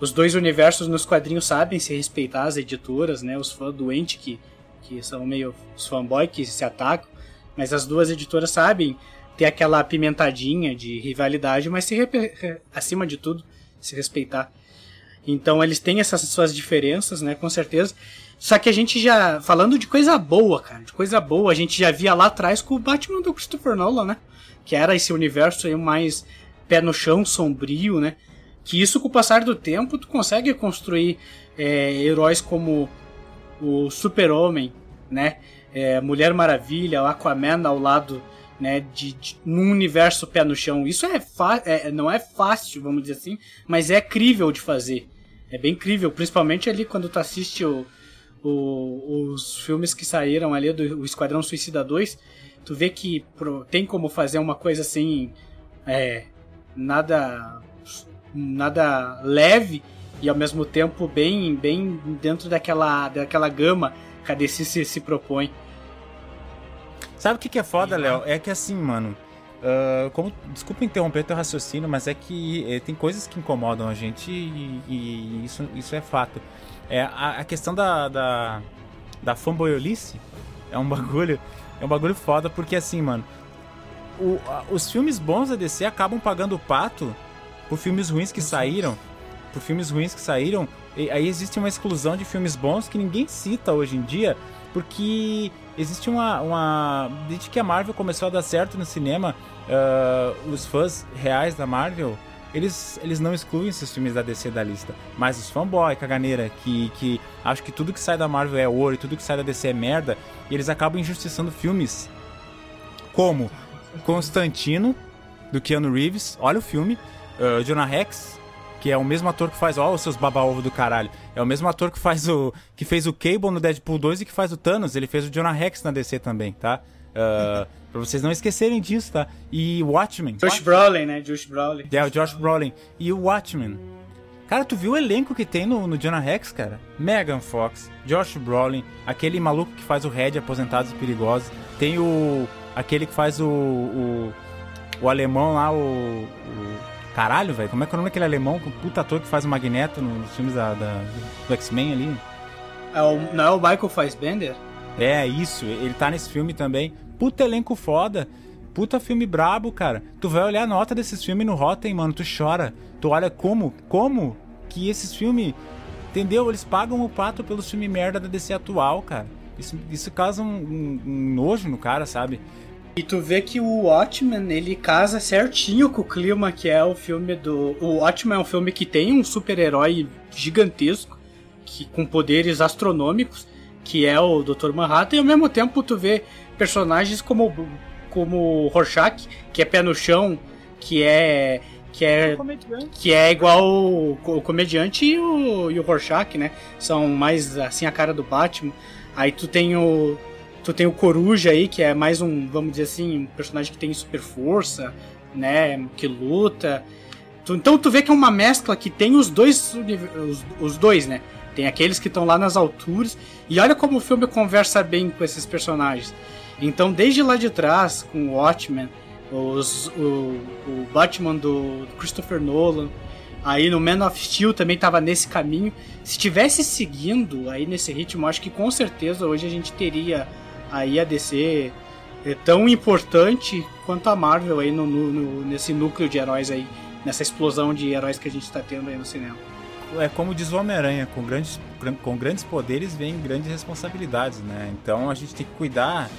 os dois universos nos quadrinhos sabem se respeitar as editoras, né? Os fãs doentes que, que são meio os fanboys que se atacam, mas as duas editoras sabem ter aquela pimentadinha de rivalidade, mas se acima de tudo se respeitar. Então eles têm essas suas diferenças, né? Com certeza. Só que a gente já. Falando de coisa boa, cara, de coisa boa, a gente já via lá atrás com o Batman do Christopher Nolan, né? Que era esse universo aí mais pé no chão, sombrio, né? Que isso, com o passar do tempo, tu consegue construir é, heróis como o Super-Homem, né? É, Mulher Maravilha, Aquaman ao lado, né? De, de, num universo pé no chão. Isso é, é não é fácil, vamos dizer assim, mas é crível de fazer. É bem incrível, principalmente ali quando tu assiste o, o, os filmes que saíram ali do Esquadrão Suicida 2, tu vê que pro, tem como fazer uma coisa assim, é, nada nada leve e ao mesmo tempo bem bem dentro daquela daquela gama que a DC se, se propõe. Sabe o que, que é foda, Léo? É que assim, mano. Uh, como, desculpa interromper teu raciocínio, mas é que é, tem coisas que incomodam a gente e, e isso, isso é fato. É, a, a questão da, da, da fanboyolice é um bagulho. É um bagulho foda, porque assim, mano. O, a, os filmes bons da DC acabam pagando o pato por filmes ruins que saíram. Por filmes ruins que saíram. E aí existe uma exclusão de filmes bons que ninguém cita hoje em dia. Porque existe uma. uma desde que a Marvel começou a dar certo no cinema, uh, os fãs reais da Marvel eles, eles não excluem esses filmes da DC da lista. Mas os fanboy, caganeira, que, que acho que tudo que sai da Marvel é ouro e tudo que sai da DC é merda, e eles acabam injustiçando filmes como Constantino, do Keanu Reeves, olha o filme, uh, Jonah Rex, que é o mesmo ator que faz, ó, os seus baba-ovo do caralho. É o mesmo ator que faz o. que fez o Cable no Deadpool 2 e que faz o Thanos. Ele fez o Jonah Rex na DC também, tá? Uh, Pra vocês não esquecerem disso, tá? E Watchmen. Josh Brolin, né? Josh Brolin. É, o Josh Brolin. E o Watchmen. Cara, tu viu o elenco que tem no, no Jonah Rex, cara? Megan Fox, Josh Brolin, aquele maluco que faz o Red Aposentados e Perigosos. Tem o... aquele que faz o... o, o alemão lá, o... o caralho, velho. Como é que é o nome daquele alemão? O puta ator que faz o Magneto nos filmes da, da do X-Men ali? É o, não é o Michael Fassbender? É, isso. Ele tá nesse filme também. Puta elenco foda. Puta filme brabo, cara. Tu vai olhar a nota desses filmes no Rotten, mano, tu chora. Tu olha como, como que esses filmes, entendeu? Eles pagam o pato pelos filmes merda da DC atual, cara. Isso, isso causa um, um, um nojo no cara, sabe? E tu vê que o Watchmen, ele casa certinho com o clima que é o filme do... O Watchmen é um filme que tem um super-herói gigantesco, que, com poderes astronômicos, que é o Dr. Manhattan, e ao mesmo tempo tu vê personagens como, como Rorschach, que é pé no chão, que é que é, que é igual o, o comediante e o, e o Rorschach, né? São mais assim a cara do Batman. Aí tu tem o Tu tem o Coruja aí, que é mais um, vamos dizer assim, um personagem que tem super força, né? Que luta. Tu, então tu vê que é uma mescla que tem os dois, os, os dois, né? Tem aqueles que estão lá nas alturas. E olha como o filme conversa bem com esses personagens. Então, desde lá de trás, com o Watchmen, os, o, o Batman do Christopher Nolan, aí no Man of Steel também estava nesse caminho. Se tivesse seguindo aí nesse ritmo, acho que com certeza hoje a gente teria aí a DC é tão importante quanto a Marvel aí no, no, nesse núcleo de heróis aí, nessa explosão de heróis que a gente está tendo aí no cinema. É como diz o Homem-Aranha, com grandes, com grandes poderes vem grandes responsabilidades, né? Então a gente tem que cuidar.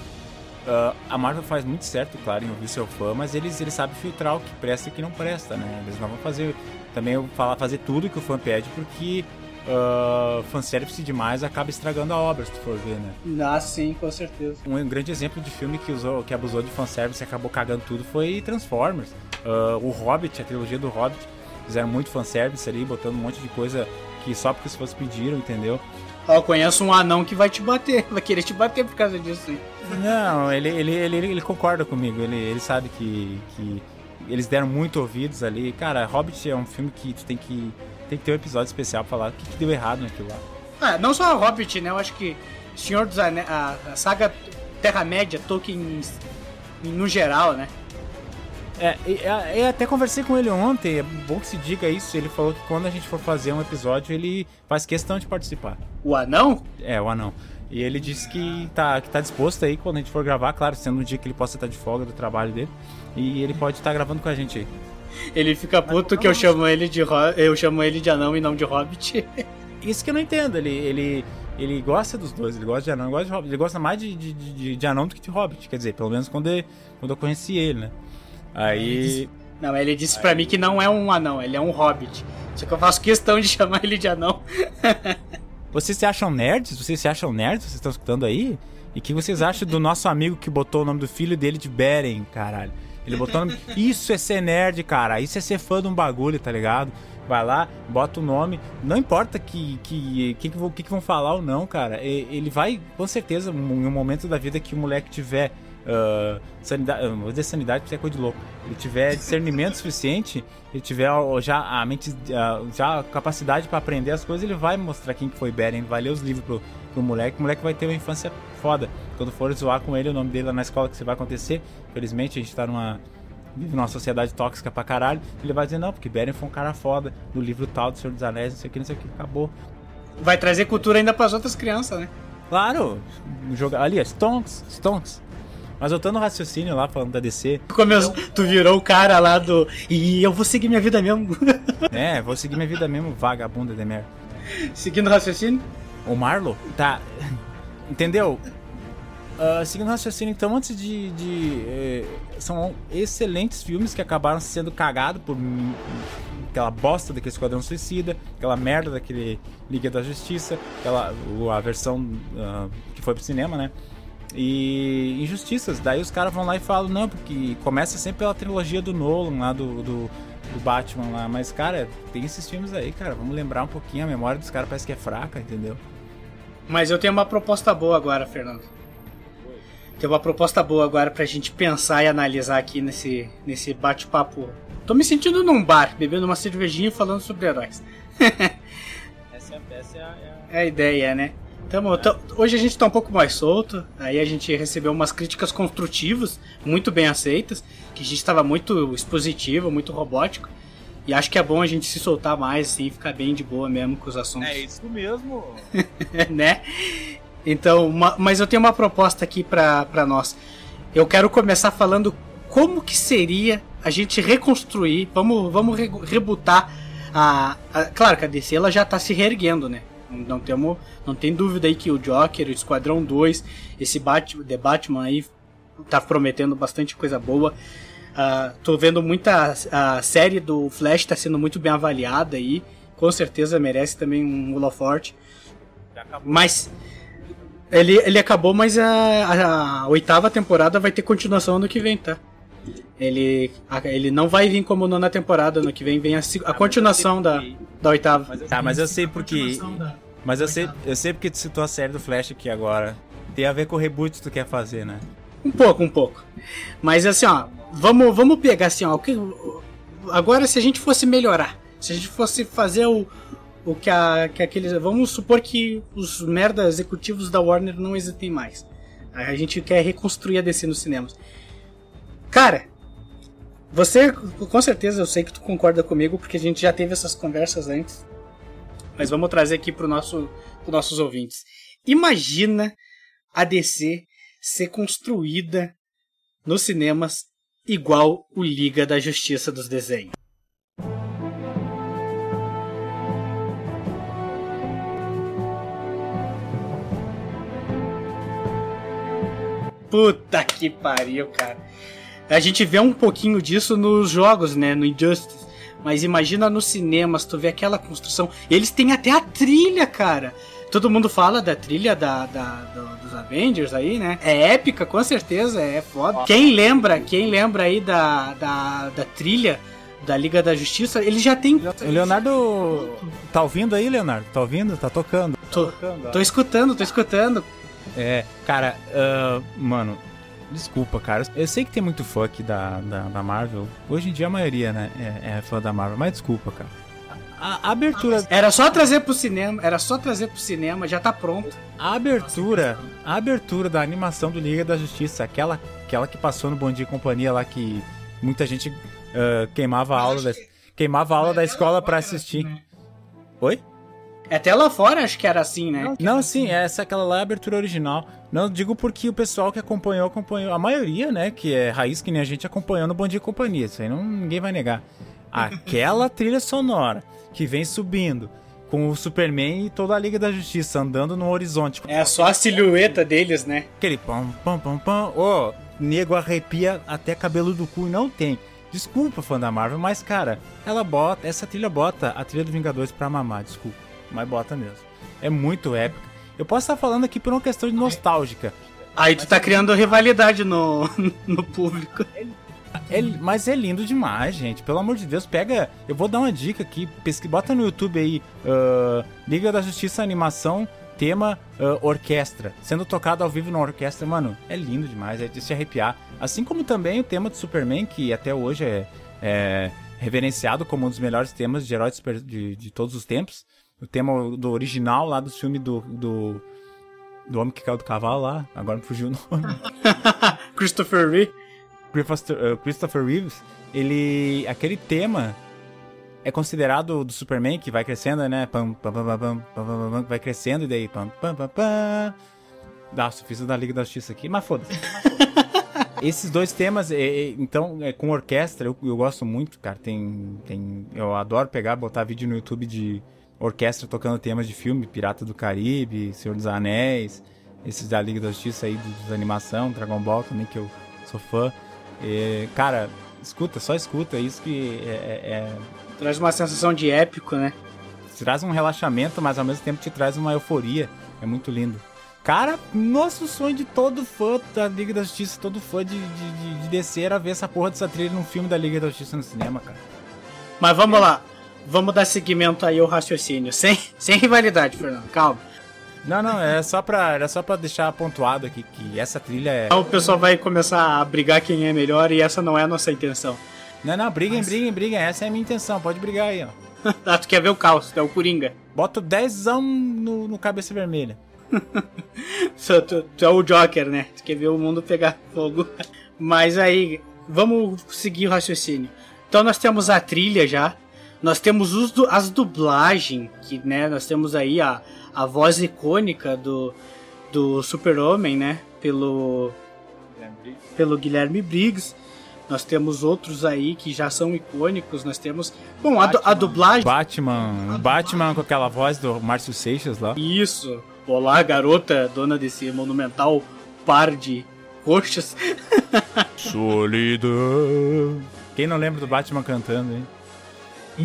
Uh, a Marvel faz muito certo, claro, em ouvir seu fã, mas eles, eles sabem filtrar o que presta e o que não presta, né? Eles não vão fazer também falar, fazer tudo que o fã pede, porque uh, fanservice demais acaba estragando a obra, se tu for ver, né? Ah, sim, com certeza. Um grande exemplo de filme que, usou, que abusou de fanservice e acabou cagando tudo foi Transformers. Uh, o Hobbit, a trilogia do Hobbit, fizeram muito fanservice ali, botando um monte de coisa que só porque os fãs pediram, entendeu? Ó, eu conheço um anão que vai te bater, vai querer te bater por causa disso. Hein? Não, ele, ele, ele, ele, concorda comigo, ele, ele sabe que, que eles deram muito ouvidos ali. Cara, Hobbit é um filme que tu tem que tem que ter um episódio especial pra falar o que, que deu errado naquilo lá. Ah, não só o Hobbit, né? Eu acho que Senhor dos Anéis, a, a saga Terra-média, Tolkien no geral, né? É, eu até conversei com ele ontem, é bom que se diga isso. Ele falou que quando a gente for fazer um episódio, ele faz questão de participar. O anão? É, o anão. E ele disse que tá, que tá disposto aí quando a gente for gravar, claro, sendo um dia que ele possa estar de folga do trabalho dele. E ele pode estar gravando com a gente aí. Ele fica puto que eu chamo ele de eu chamo ele de anão e não de hobbit. Isso que eu não entendo, ele, ele, ele gosta dos dois, ele gosta de anão, ele gosta de hobbit, ele gosta mais de, de, de, de anão do que de hobbit, quer dizer, pelo menos quando, eu, quando eu conheci ele, né? Aí. Não, ele disse Aí... pra mim que não é um anão, ele é um hobbit. Só que eu faço questão de chamar ele de anão. vocês se acham nerds? Vocês se acham nerds? Vocês estão escutando aí? E o que vocês acham do nosso amigo que botou o nome do filho dele de Beren, caralho? Ele botou nome. Isso é ser nerd, cara. Isso é ser fã de um bagulho, tá ligado? Vai lá, bota o nome. Não importa que que, que, que, que vão falar ou não, cara. Ele vai, com certeza, em um momento da vida que o moleque tiver. Uh, sanidade, vou dizer sanidade porque é coisa de louco. Ele tiver discernimento suficiente, ele tiver já a mente, uh, já a capacidade para aprender as coisas, ele vai mostrar quem que foi Beren, vai ler os livros pro, pro moleque. O moleque vai ter uma infância foda. Quando for zoar com ele, o nome dele lá na escola que você vai acontecer. Felizmente a gente tá numa. Vive numa sociedade tóxica pra caralho. Ele vai dizer, não, porque Beren foi um cara foda do livro tal do Senhor dos Anéis, não sei o que, não sei o que, acabou. Vai trazer cultura ainda pras outras crianças, né? Claro! Jogar ali, Stonks, Stonks. Mas voltando ao raciocínio lá, falando da DC. Tu virou o cara lá do. E eu vou seguir minha vida mesmo. é, vou seguir minha vida mesmo, vagabunda de merda. Seguindo o raciocínio? O Marlo? Tá. Entendeu? Uh, seguindo o raciocínio, então, antes de. de eh, são excelentes filmes que acabaram sendo cagados por aquela bosta daquele Esquadrão Suicida, aquela merda daquele Liga da Justiça, aquela, a versão uh, que foi pro cinema, né? E injustiças. Daí os caras vão lá e falam, não, porque começa sempre pela trilogia do Nolan lá do, do, do, Batman lá. Mas, cara, tem esses filmes aí, cara. Vamos lembrar um pouquinho, a memória dos caras parece que é fraca, entendeu? Mas eu tenho uma proposta boa agora, Fernando. Tem uma proposta boa agora pra gente pensar e analisar aqui nesse, nesse bate-papo. Tô me sentindo num bar, bebendo uma cervejinha e falando sobre heróis. essa, é, essa é, a, é, a... é a ideia, né? Tamo, hoje a gente tá um pouco mais solto, aí a gente recebeu umas críticas construtivas, muito bem aceitas, que a gente estava muito expositivo, muito robótico. E acho que é bom a gente se soltar mais, assim, ficar bem de boa mesmo com os assuntos. É isso mesmo. né? Então, uma, mas eu tenho uma proposta aqui para nós. Eu quero começar falando como que seria a gente reconstruir, vamos, vamos re, rebutar a, a, Claro que a DC ela já tá se reerguendo, né? Não, temos, não tem dúvida aí que o Joker, o Esquadrão 2, esse Batman, The Batman aí tá prometendo bastante coisa boa. Uh, tô vendo muita. A série do Flash tá sendo muito bem avaliada aí. Com certeza merece também um holoforte. Mas. Ele, ele acabou, mas a, a, a, oitava temporada vai ter continuação ano que vem, tá? Ele, a, ele não vai vir como nona temporada ano que vem, vem a, a continuação da, da oitava. Tá, mas eu sei porque. Mas eu sei, eu sei porque tu citou a série do Flash aqui agora. Tem a ver com o reboot que tu quer fazer, né? Um pouco, um pouco. Mas assim, ó, vamos, vamos pegar assim, ó. Agora, se a gente fosse melhorar, se a gente fosse fazer o, o que, a, que aqueles. Vamos supor que os merda executivos da Warner não existem mais. A gente quer reconstruir a DC nos cinemas. Cara, você, com certeza, eu sei que tu concorda comigo, porque a gente já teve essas conversas antes. Mas vamos trazer aqui para nosso, os nossos ouvintes. Imagina a DC ser construída nos cinemas igual o Liga da Justiça dos desenhos. Puta que pariu, cara. A gente vê um pouquinho disso nos jogos, né? No Injustice. Mas imagina nos cinemas, tu vê aquela construção. Eles têm até a trilha, cara. Todo mundo fala da trilha da, da do, dos Avengers aí, né? É épica, com certeza, é foda. Quem lembra, quem lembra aí da, da, da trilha da Liga da Justiça, ele já tem. O Leonardo. Tá ouvindo aí, Leonardo? Tá ouvindo? Tá tocando? Tô, tá tocando, tô escutando, tô escutando. É, cara, uh, mano, desculpa, cara. Eu sei que tem muito fã aqui da, da, da Marvel. Hoje em dia a maioria, né, é, é fã da Marvel, mas desculpa, cara. A, a abertura. Era só trazer pro cinema, era só trazer pro cinema, já tá pronto. A abertura, a abertura da animação do Liga da Justiça, aquela, aquela que passou no Bom Dia e Companhia lá que muita gente uh, queimava a aula da, queimava a aula da escola para assistir. Oi? Até lá fora acho que era assim, né? Não, sim, essa aquela lá é a abertura original. Não digo porque o pessoal que acompanhou, acompanhou. A maioria, né, que é raiz que nem a gente acompanhou no Bom Dia e Companhia. Isso aí não, ninguém vai negar. Aquela trilha sonora que vem subindo com o Superman e toda a Liga da Justiça andando no horizonte. É só a silhueta deles, né? Aquele pam, pam, pam, pam. Ô, oh, nego arrepia até cabelo do cu e não tem. Desculpa, fã da Marvel, mas cara, ela bota, essa trilha bota a trilha do Vingadores pra mamar, desculpa mas bota mesmo. É muito épica. Eu posso estar falando aqui por uma questão de nostálgica. Aí tu tá criando rivalidade no, no público. É, mas é lindo demais, gente. Pelo amor de Deus, pega. Eu vou dar uma dica aqui. Pesqui, bota no YouTube aí. Uh, Liga da Justiça Animação, tema uh, orquestra. Sendo tocado ao vivo na orquestra. Mano, é lindo demais. É de se arrepiar. Assim como também o tema de Superman, que até hoje é, é reverenciado como um dos melhores temas de heróis de, de todos os tempos o tema do original lá do filme do, do, do Homem que Caiu do Cavalo lá, agora me fugiu o nome. Christopher Reeve. Christopher, uh, Christopher Reeves, ele. aquele tema é considerado do Superman que vai crescendo, né? Pam, pam, pam, pam, pam, pam, vai crescendo e daí pam, pam, pam, pam. Fiz o da Liga da Justiça aqui, mas foda-se. Esses dois temas, é, é, então, é, com orquestra, eu, eu gosto muito, cara. Tem, tem, eu adoro pegar, botar vídeo no YouTube de orquestra tocando temas de filme, Pirata do Caribe, Senhor dos Anéis, esses da Liga da Justiça aí, dos animação, Dragon Ball também, que eu sou fã. E, cara, escuta, só escuta, é isso que é, é, é... Traz uma sensação de épico, né? Traz um relaxamento, mas ao mesmo tempo te traz uma euforia. É muito lindo. Cara, nosso sonho de todo fã da Liga da Justiça, todo fã de, de, de descer era ver essa porra dessa trilha num filme da Liga da Justiça no cinema, cara. Mas vamos lá, vamos dar seguimento aí ao raciocínio. Sem, sem rivalidade, Fernando, calma. Não, não, é só pra, era só pra deixar pontuado aqui que essa trilha é. O pessoal vai começar a brigar quem é melhor e essa não é a nossa intenção. Não, não, briguem, Mas... briguem, briguem. Essa é a minha intenção, pode brigar aí, ó. ah, tu quer ver o caos, tu é o Coringa. Bota o 10 no, no cabeça vermelha. tu, tu, é o Joker, né? Tu quer ver o mundo pegar fogo. Mas aí, vamos seguir o raciocínio. Então nós temos a trilha já, nós temos os, as dublagens, que né, nós temos aí a, a voz icônica do, do Super-Homem, né? Pelo, pelo Guilherme Briggs. Nós temos outros aí que já são icônicos. Nós temos. Bom, a, a, dublagem. Batman. Batman com aquela voz do Márcio Seixas lá. Isso. Olá, garota, dona desse monumental par de coxas. Solidão. Quem não lembra do Batman cantando, hein?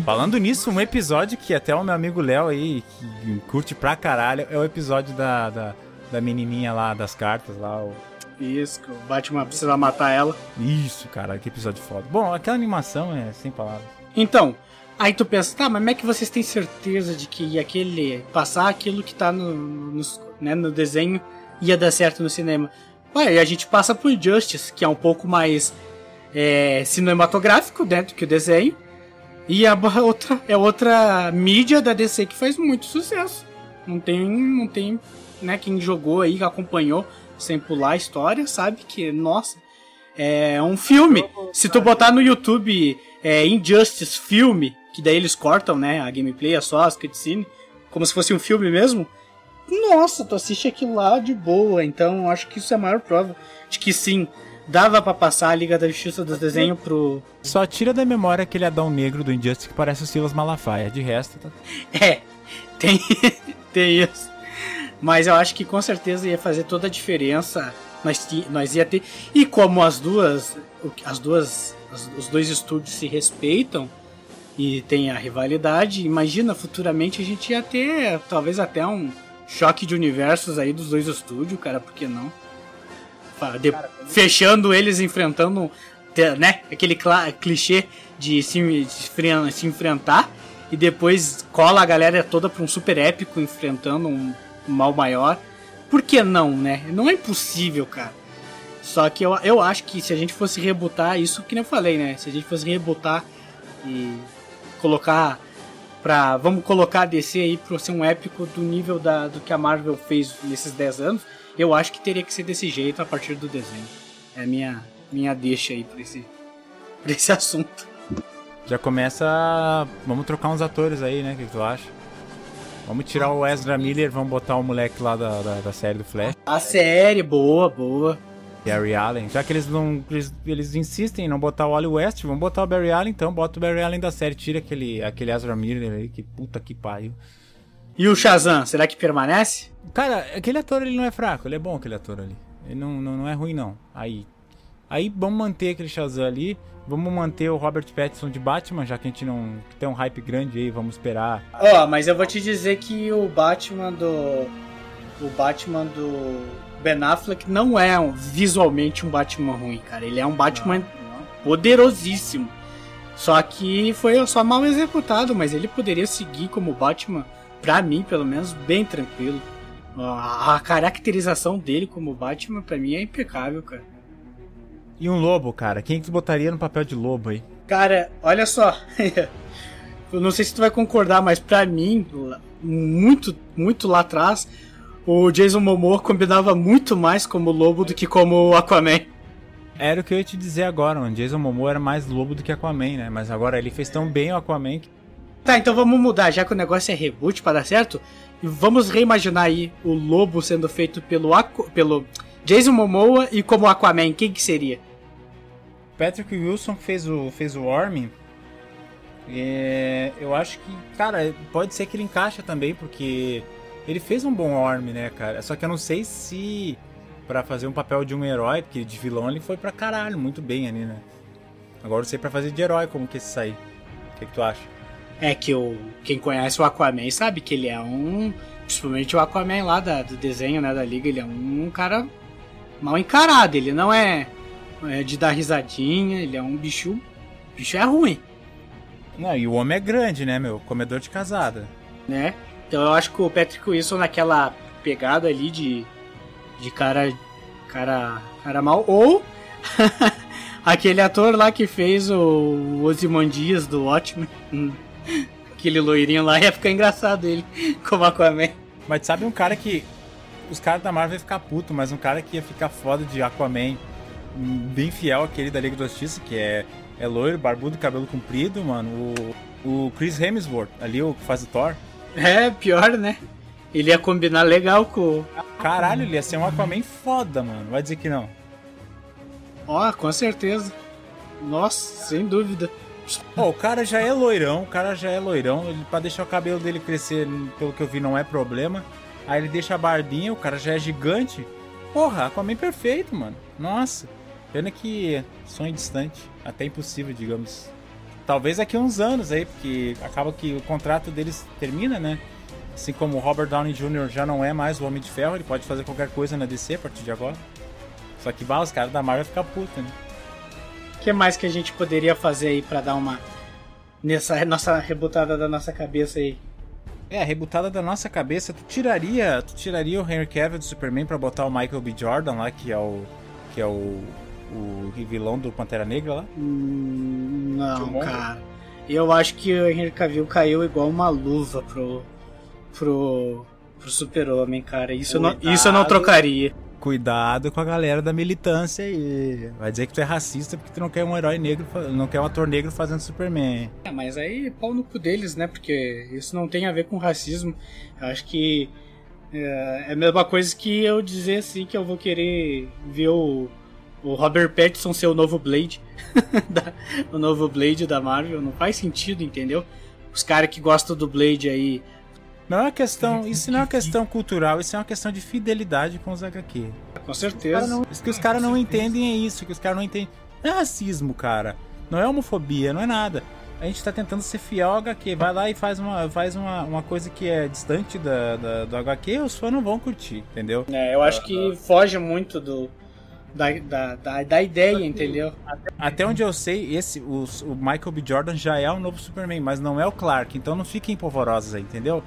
Falando nisso, um episódio que até o meu amigo Léo aí, que curte pra caralho, é o episódio da, da, da menininha lá, das cartas lá. O... Isso, que o Batman precisa matar ela. Isso, cara, que episódio foda. Bom, aquela animação é sem palavras. Então, aí tu pensa, tá, mas como é que vocês têm certeza de que aquele passar aquilo que tá no, no, né, no desenho ia dar certo no cinema? Ué, a gente passa por Justice, que é um pouco mais é, cinematográfico dentro né, que o desenho. E a outra é outra mídia da DC que faz muito sucesso. Não tem, não tem, né, quem jogou aí, acompanhou sem pular a história, sabe que, nossa, é um filme. Se tu botar no YouTube é, Injustice filme, que daí eles cortam, né, a gameplay, é só as cutscenes, como se fosse um filme mesmo. Nossa, tu assiste aquilo lá de boa, então acho que isso é a maior prova de que sim, dava para passar a Liga da Justiça dos desenhos pro. Só tira da memória aquele Adão Negro do Injustice que parece o Silas Malafaia. De resto, tá. É, tem, tem isso. Mas eu acho que com certeza ia fazer toda a diferença. Nós, nós ia ter. E como as duas. As duas. os dois estúdios se respeitam e tem a rivalidade, imagina futuramente a gente ia ter talvez até um choque de universos aí dos dois estúdios, cara, por que não? De, fechando eles enfrentando, né? Aquele clichê de se, de se enfrentar e depois cola a galera toda pra um super épico enfrentando um, um mal maior. Por que não, né? Não é impossível, cara. Só que eu, eu acho que se a gente fosse rebutar isso que nem eu falei, né? Se a gente fosse rebutar e colocar pra. Vamos colocar a DC aí pra ser um épico do nível da, do que a Marvel fez nesses 10 anos eu acho que teria que ser desse jeito a partir do desenho. É a minha, minha deixa aí pra esse, pra esse assunto. Já começa. Vamos trocar uns atores aí, né? O que tu acha? Vamos tirar o Ezra Miller, vamos botar o moleque lá da, da, da série do Flash. A série, boa, boa. Barry Allen. Já que eles não. Eles, eles insistem em não botar o Wally West, vamos botar o Barry Allen então, bota o Barry Allen da série, tira aquele, aquele Ezra Miller aí, que puta que pariu. E o Shazam, será que permanece? Cara, aquele ator ele não é fraco, ele é bom aquele ator ali. Ele não, não, não é ruim não. Aí. Aí vamos manter aquele Shazam ali. Vamos manter o Robert Pattinson de Batman, já que a gente não tem um hype grande aí, vamos esperar. Ó, oh, mas eu vou te dizer que o Batman do. O Batman do Ben Affleck não é um, visualmente um Batman ruim, cara. Ele é um Batman não, não. poderosíssimo. Só que foi só mal executado, mas ele poderia seguir como Batman pra mim, pelo menos, bem tranquilo. A, caracterização dele como Batman, pra mim, é impecável, cara. E um lobo, cara? Quem que tu botaria no papel de lobo aí? Cara, olha só. Eu não sei se tu vai concordar, mas pra mim, muito, muito lá atrás, o Jason Momoa combinava muito mais como lobo do que como Aquaman. Era o que eu ia te dizer agora, mano. Jason Momoa era mais lobo do que Aquaman, né? Mas agora ele fez tão bem o Aquaman que Tá, então vamos mudar, já que o negócio é reboot para dar certo. Vamos reimaginar aí o lobo sendo feito pelo, Aqu pelo Jason Momoa e como Aquaman, quem que seria? Patrick Wilson fez o, fez o Orm. É, eu acho que, cara, pode ser que ele encaixa também, porque ele fez um bom Orm, né, cara? Só que eu não sei se para fazer um papel de um herói, porque de vilão ele foi pra caralho, muito bem ali, né? Agora eu sei pra fazer de herói como que esse sair. O que, que tu acha? É que o, quem conhece o Aquaman sabe que ele é um. Principalmente o Aquaman lá da, do desenho né, da liga, ele é um cara mal encarado. Ele não é, é de dar risadinha, ele é um bicho. O bicho é ruim. Não, e o homem é grande, né, meu? Comedor de casada. Né? Então eu acho que o Patrick Wilson naquela pegada ali de. de cara. cara. cara mal. Ou. aquele ator lá que fez o Ozymandias do Watchmen. Aquele loirinho lá ia ficar engraçado ele, como Aquaman. Mas sabe um cara que. Os caras da Marvel iam ficar puto, mas um cara que ia ficar foda de Aquaman, bem fiel àquele da Liga da Justiça, que é, é loiro, barbudo, cabelo comprido, mano. O, o Chris Hemsworth, ali, o que faz o Thor. É, pior, né? Ele ia combinar legal com. Caralho, ele ia ser um Aquaman foda, mano. Vai dizer que não. Ó, oh, com certeza. Nossa, sem dúvida. Oh, o cara já é loirão, o cara já é loirão. Ele, pra deixar o cabelo dele crescer, pelo que eu vi, não é problema. Aí ele deixa a barbinha, o cara já é gigante. Porra, Aquaman perfeito, mano. Nossa, pena que sonho distante, até impossível, digamos. Talvez daqui a uns anos aí, porque acaba que o contrato deles termina, né? Assim como o Robert Downey Jr. já não é mais o Homem de Ferro, ele pode fazer qualquer coisa na DC a partir de agora. Só que bah, os caras da Marvel ficam puta, né? O que mais que a gente poderia fazer aí pra dar uma. nessa nossa rebutada da nossa cabeça aí? É, a rebutada da nossa cabeça, tu tiraria, tu tiraria o Henry Cavill do Superman para botar o Michael B. Jordan lá, que é o que é o, o vilão do Pantera Negra lá? Hum, não, cara. Eu acho que o Henry Cavill caiu igual uma luva pro pro pro Super-Homem, cara. Isso eu, não, isso eu não trocaria. Cuidado com a galera da militância aí. Vai dizer que tu é racista porque tu não quer um herói negro, não quer um ator negro fazendo Superman. É, mas aí pau no cu deles, né? Porque isso não tem a ver com racismo. Eu acho que é, é a mesma coisa que eu dizer assim que eu vou querer ver o, o Robert Pattinson ser o novo Blade. da, o novo Blade da Marvel. Não faz sentido, entendeu? Os caras que gostam do Blade aí não é uma questão, isso não é uma questão cultural, isso é uma questão de fidelidade com os HQ. Com certeza. Não, isso que os caras não entendem é isso, que os caras não entendem. Não é racismo, cara. Não é homofobia, não é nada. A gente tá tentando ser fiel ao HQ. Vai lá e faz uma, faz uma, uma coisa que é distante da, da do HQ, os fãs não vão curtir, entendeu? É, eu acho que foge muito do, da, da, da, da, ideia, entendeu? Até onde eu sei, esse o, o, Michael B. Jordan já é o novo Superman, mas não é o Clark, então não fiquem polvorosos aí, entendeu?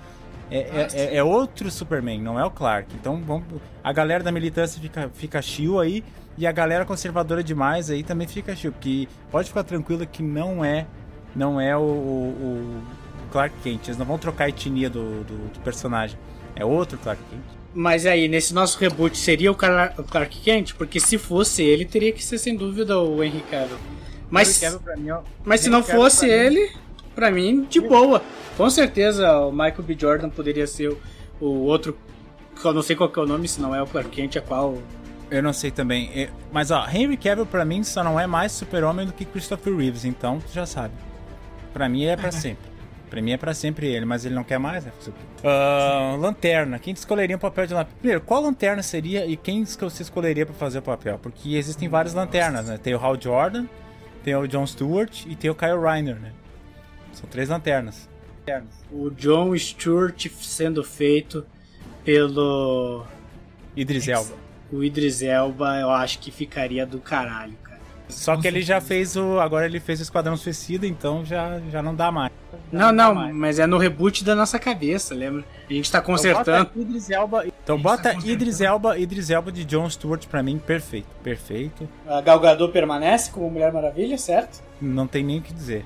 É, é, é, é, outro Superman, não é o Clark. Então vamos, a galera da militância fica, fica chill aí e a galera conservadora demais aí também fica chill. Porque pode ficar tranquilo que não é não é o, o, o Clark Kent. Eles não vão trocar a etnia do, do, do, personagem. É outro Clark Kent. Mas aí, nesse nosso reboot, seria o, Clark, o Clark Kent? Porque se fosse ele, teria que ser sem dúvida o Henry Cavill. Mas, mim, mas se não fosse ele, pra mim, de boa. Com certeza o Michael B. Jordan poderia ser o, o outro. Eu não sei qual é o nome, se não é o Clark Kent, é qual. Eu não sei também. Mas ó, Henry Cavill pra mim só não é mais super-homem do que Christopher Reeves, então tu já sabe. Pra mim é pra sempre. Pra mim é pra sempre ele, mas ele não quer mais, né? Uh, lanterna. Quem escolheria o papel de lanterna? Primeiro, qual lanterna seria e quem você escolheria pra fazer o papel? Porque existem várias lanternas, né? Tem o Hal Jordan, tem o John Stewart e tem o Kyle Reiner, né? São três lanternas. O John Stewart sendo feito pelo. Idris Elba. O Idris Elba, eu acho que ficaria do caralho, cara. Só que ele já fez o. Agora ele fez o Esquadrão Suicida, então já, já não dá mais. Não, não, não mas é no reboot da nossa cabeça, lembra? A gente tá consertando. Então bota Idris Elba, então bota tá Idris Elba, Idris Elba de John Stewart pra mim, perfeito. Perfeito. A Galgador permanece como Mulher Maravilha, certo? Não tem nem o que dizer.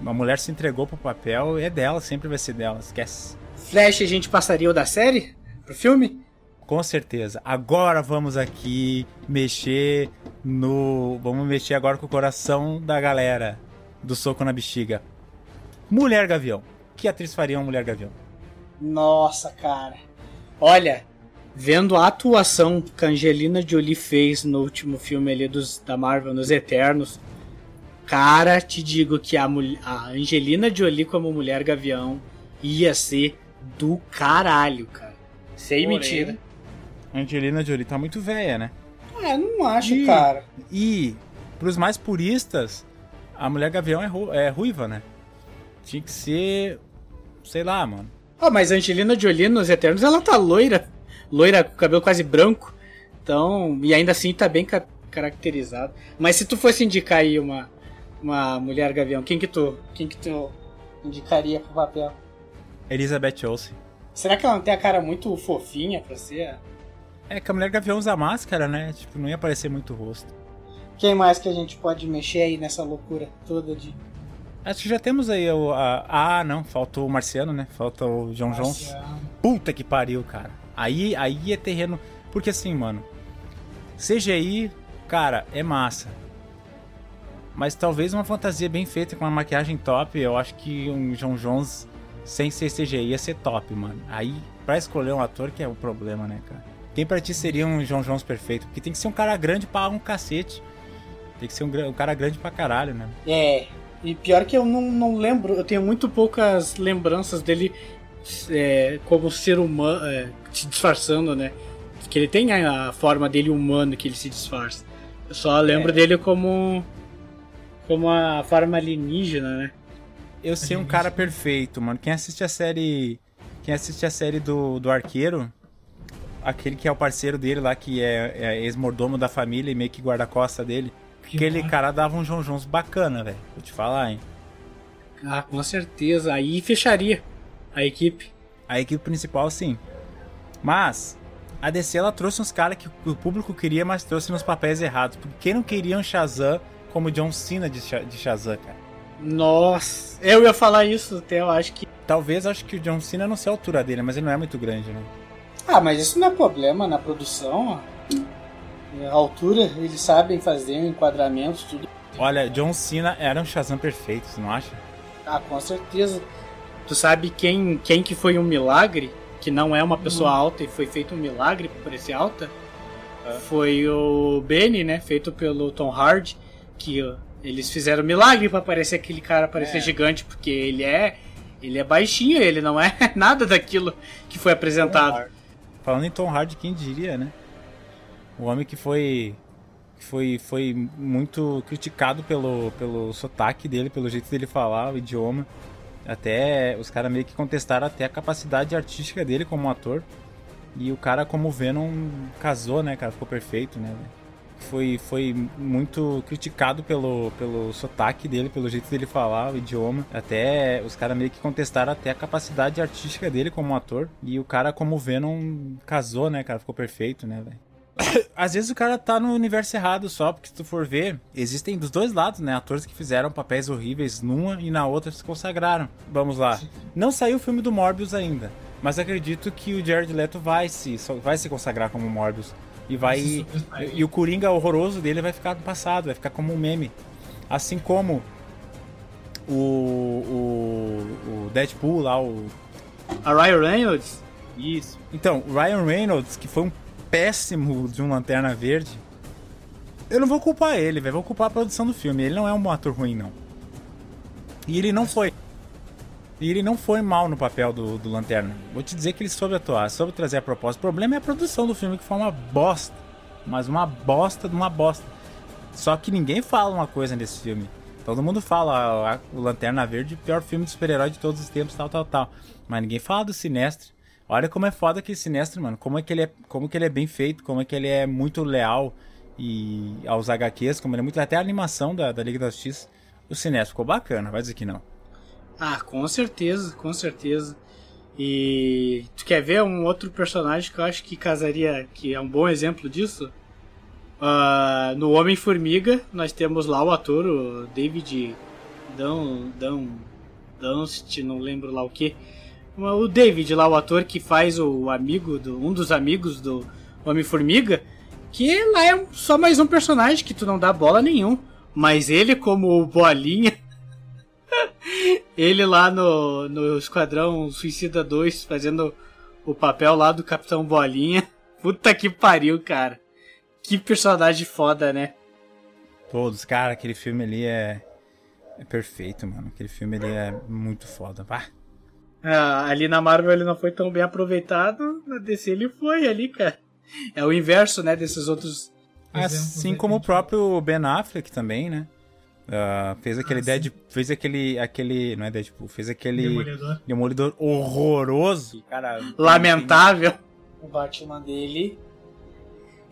Uma mulher se entregou pro papel, é dela, sempre vai ser dela, esquece. Flash a gente passaria o da série? Pro filme? Com certeza. Agora vamos aqui mexer no. Vamos mexer agora com o coração da galera do soco na bexiga. Mulher Gavião. Que atriz faria uma Mulher Gavião? Nossa, cara. Olha, vendo a atuação que a Angelina Jolie fez no último filme ali dos, da Marvel, nos Eternos, Cara, te digo que a, a Angelina Jolie como mulher gavião ia ser do caralho, cara. Sem Porém, mentira. Angelina Jolie tá muito velha, né? É, não acho, e, cara. E, pros mais puristas, a mulher gavião é, ru é ruiva, né? Tinha que ser. Sei lá, mano. Ah, mas a Angelina Jolie nos Eternos ela tá loira. Loira com cabelo quase branco. Então, e ainda assim tá bem ca caracterizado. Mas se tu fosse indicar aí uma, uma mulher gavião, quem que tu, quem que tu indicaria pro papel? Elizabeth Olsen. Será que ela não tem a cara muito fofinha pra ser? É que a mulher gavião usa máscara, né? Tipo, não ia aparecer muito o rosto. Quem mais que a gente pode mexer aí nessa loucura toda de. Acho que já temos aí o. A, ah, não, faltou o Marciano, né? Falta o John Jones. Puta que pariu, cara. Aí, aí é terreno. Porque assim, mano. CGI, cara, é massa. Mas talvez uma fantasia bem feita com uma maquiagem top, eu acho que um John Jones sem ser CGI ia ser top, mano. Aí, pra escolher um ator que é o problema, né, cara? Quem pra ti seria um John Jones perfeito? Porque tem que ser um cara grande pra um cacete. Tem que ser um, um cara grande pra caralho, né? É, e pior que eu não, não lembro, eu tenho muito poucas lembranças dele é, como ser humano, é, se disfarçando, né? Que ele tem a forma dele humano que ele se disfarça. Eu só lembro é. dele como. como a forma alienígena, né? Eu sei um cara perfeito, mano. Quem assiste a série. Quem assiste a série do, do Arqueiro, aquele que é o parceiro dele lá, que é, é ex-mordomo da família e meio que guarda-costa dele. Que aquele bom. cara dava um João Jones bacana, velho. Vou te falar, hein? Ah, com certeza. Aí fecharia a equipe. A equipe principal, sim. Mas, a DC ela trouxe uns caras que o público queria, mas trouxe nos papéis errados. Porque quem não queria um Shazam como John Cena de, de Shazam, cara? Nossa, eu ia falar isso até, eu acho que. Talvez acho que o John Cena não seja a altura dele, mas ele não é muito grande, né? Ah, mas isso não é problema na produção. A altura, eles sabem fazer enquadramentos, tudo. Olha, John Cena era um Shazam perfeito, você não acha? Ah, com certeza. Tu sabe quem, quem que foi um milagre? Que não é uma pessoa hum. alta e foi feito um milagre pra parecer alta? É. Foi o Benny, né? Feito pelo Tom Hardy. Que eles fizeram milagre para parecer aquele cara parecer é. gigante, porque ele é. Ele é baixinho, ele não é nada daquilo que foi apresentado. Falando em Tom Hardy, quem diria, né? O homem que foi. foi, foi muito criticado pelo, pelo sotaque dele, pelo jeito dele falar, o idioma. Até os caras meio que contestaram até a capacidade artística dele como ator. E o cara, como Venom, casou, né, cara? Ficou perfeito, né? Foi, foi muito criticado pelo, pelo sotaque dele, pelo jeito dele falar, o idioma. Até os caras meio que contestaram até a capacidade artística dele como ator. E o cara, como Venom, casou, né, cara? Ficou perfeito, né, velho? Às vezes o cara tá no universo errado só, porque se tu for ver, existem dos dois lados, né? Atores que fizeram papéis horríveis numa e na outra se consagraram. Vamos lá. Não saiu o filme do Morbius ainda, mas acredito que o Jared Leto vai se, vai se consagrar como Morbius. E vai. E, o Coringa horroroso dele vai ficar no passado, vai ficar como um meme. Assim como o, o, o Deadpool lá, o. A Ryan Reynolds? Isso. Então, o Ryan Reynolds, que foi um péssimo de um Lanterna Verde. Eu não vou culpar ele, velho. Vou culpar a produção do filme. Ele não é um ator ruim, não. E ele não foi. E ele não foi mal no papel do, do Lanterna. Vou te dizer que ele soube atuar, soube trazer a proposta. O problema é a produção do filme, que foi uma bosta. Mas uma bosta de uma bosta. Só que ninguém fala uma coisa nesse filme. Todo mundo fala, ah, o Lanterna Verde, pior filme de super-herói de todos os tempos, tal, tal, tal. Mas ninguém fala do Sinestro. Olha como é foda aquele Sinestro, mano. Como é que ele é, como que ele é bem feito, como é que ele é muito leal e aos HQs, como ele é muito até a animação da, da Liga da Justiça. O Sinestro ficou bacana, vai dizer que não. Ah, com certeza, com certeza. E tu quer ver um outro personagem que eu acho que casaria, que é um bom exemplo disso? Uh, no Homem-Formiga, nós temos lá o ator, o David Dun, Dun, Dunst, não lembro lá o que. O David lá, o ator que faz o amigo, do, um dos amigos do Homem-Formiga, que lá é só mais um personagem que tu não dá bola nenhum. Mas ele, como bolinha, ele lá no, no Esquadrão Suicida 2 fazendo o papel lá do Capitão Bolinha. Puta que pariu, cara. Que personagem foda, né? Todos, cara, aquele filme ali é, é perfeito, mano. Aquele filme ali é muito foda. Pá. Ah, ali na Marvel ele não foi tão bem aproveitado, na DC ele foi ali, cara. É o inverso, né, desses outros. Assim como o próprio Ben Affleck também, né? Uh, fez aquele ah, Dead, fez aquele aquele, não é Deadpool, fez aquele Demolidor, Demolidor horroroso, cara, lamentável. O Batman dele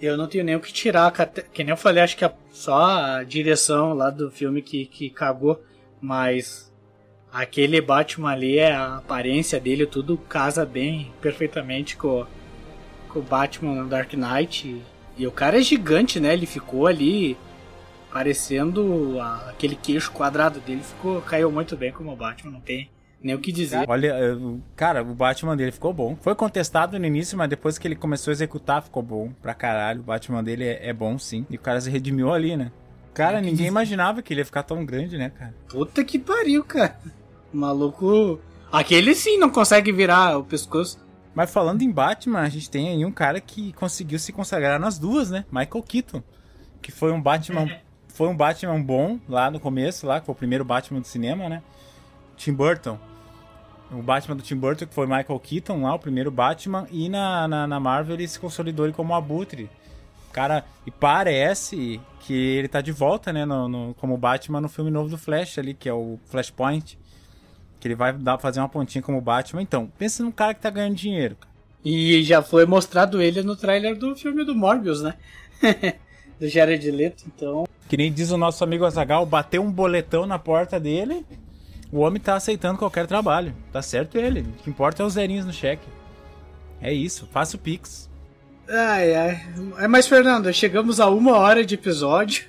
eu não tenho nem o que tirar, que nem eu falei, acho que é só a direção lá do filme que, que cagou, mas aquele Batman ali, a aparência dele, tudo casa bem, perfeitamente com, com o Batman no Dark Knight. E, e o cara é gigante, né? Ele ficou ali parecendo a, aquele queixo quadrado dele ficou caiu muito bem como o Batman, não tem nem o que dizer. Olha, cara, o Batman dele ficou bom. Foi contestado no início, mas depois que ele começou a executar, ficou bom pra caralho. O Batman dele é, é bom, sim. E o cara se redimiu ali, né? Cara, ninguém dizer? imaginava que ele ia ficar tão grande, né, cara? Puta que pariu, cara. O maluco. Aquele sim não consegue virar o pescoço. Mas falando em Batman, a gente tem aí um cara que conseguiu se consagrar nas duas, né? Michael Keaton. Que foi um Batman foi um Batman bom lá no começo, lá, que foi o primeiro Batman do cinema, né? Tim Burton. O Batman do Tim Burton, que foi Michael Keaton lá, o primeiro Batman. E na, na, na Marvel ele se consolidou como Abutre. cara, e parece que ele tá de volta, né, no, no, como Batman no filme novo do Flash ali, que é o Flashpoint. Que ele vai dar, fazer uma pontinha como Batman. Então, pensa num cara que tá ganhando dinheiro. E já foi mostrado ele no trailer do filme do Morbius, né? do Jared Leto, então... Que nem diz o nosso amigo Azagal, bateu um boletão na porta dele, o homem tá aceitando qualquer trabalho. Tá certo ele. O que importa é os zerinhos no cheque. É isso, faça o Pix. Ai, ai. É, mas, Fernando, chegamos a uma hora de episódio.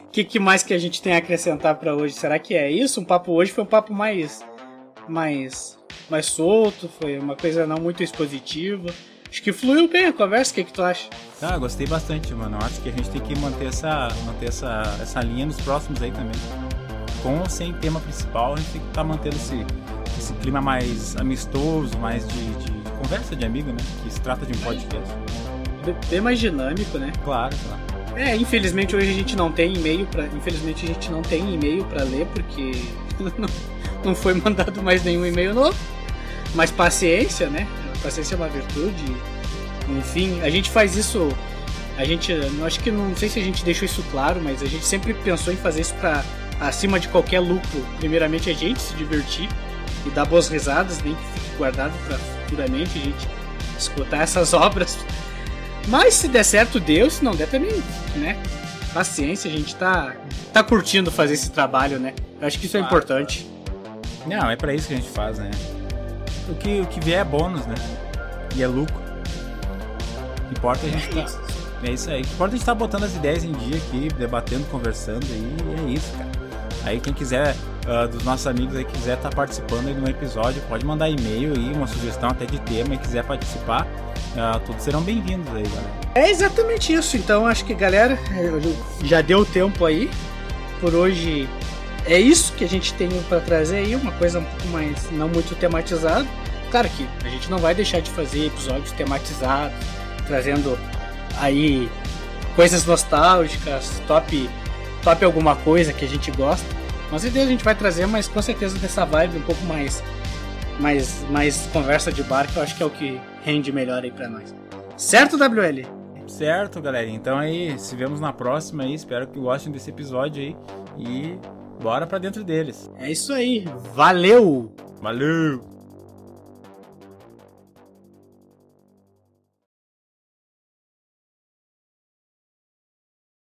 O que, que, mais que a gente tem a acrescentar para hoje? Será que é isso? Um papo hoje foi um papo mais. mais. mais solto, foi uma coisa não muito expositiva. Acho que fluiu bem a conversa, o que, que tu acha? Ah, gostei bastante, mano. Eu acho que a gente tem que manter essa, manter essa, essa linha nos próximos aí também. Com ou sem tema principal, a gente tem que estar tá mantendo esse, esse clima mais amistoso, mais de, de conversa de amigo, né? Que se trata de um podcast. Bem mais dinâmico, né? Claro, claro. É, infelizmente hoje a gente não tem e-mail para, infelizmente a gente não tem e-mail para ler porque não foi mandado mais nenhum e-mail novo. Mas paciência, né? Paciência é uma virtude. Enfim, a gente faz isso a gente, acho que não sei se a gente deixou isso claro, mas a gente sempre pensou em fazer isso para acima de qualquer lucro. Primeiramente a gente se divertir e dar boas risadas, nem que fique guardado para futuramente a gente escutar essas obras. Mas se der certo, Deus, se não der também, né? Paciência, a gente tá, tá curtindo fazer esse trabalho, né? Eu acho que isso é importante. Não, é para isso que a gente faz, né? O que, o que vier é bônus, né? E é lucro. Importa a gente tá. É isso aí. Importa a gente tá botando as ideias em dia aqui, debatendo, conversando aí. E é isso, cara. Aí quem quiser uh, dos nossos amigos aí quiser estar tá participando aí de um episódio, pode mandar e-mail aí, uma sugestão até de tema e quiser participar, uh, todos serão bem-vindos aí, galera. É exatamente isso. Então acho que, galera, já deu tempo aí. Por hoje é isso que a gente tem para trazer aí, uma coisa um pouco mais não muito tematizada. Claro que a gente não vai deixar de fazer episódios tematizados, trazendo aí coisas nostálgicas, top top alguma coisa que a gente gosta. Mas ideia a gente vai trazer, mas com certeza dessa vibe um pouco mais, mais, mais conversa de bar, que eu acho que é o que rende melhor aí pra nós. Certo, WL? Certo, galera. Então aí, se vemos na próxima aí. Espero que gostem desse episódio aí. E bora pra dentro deles. É isso aí. Valeu! Valeu!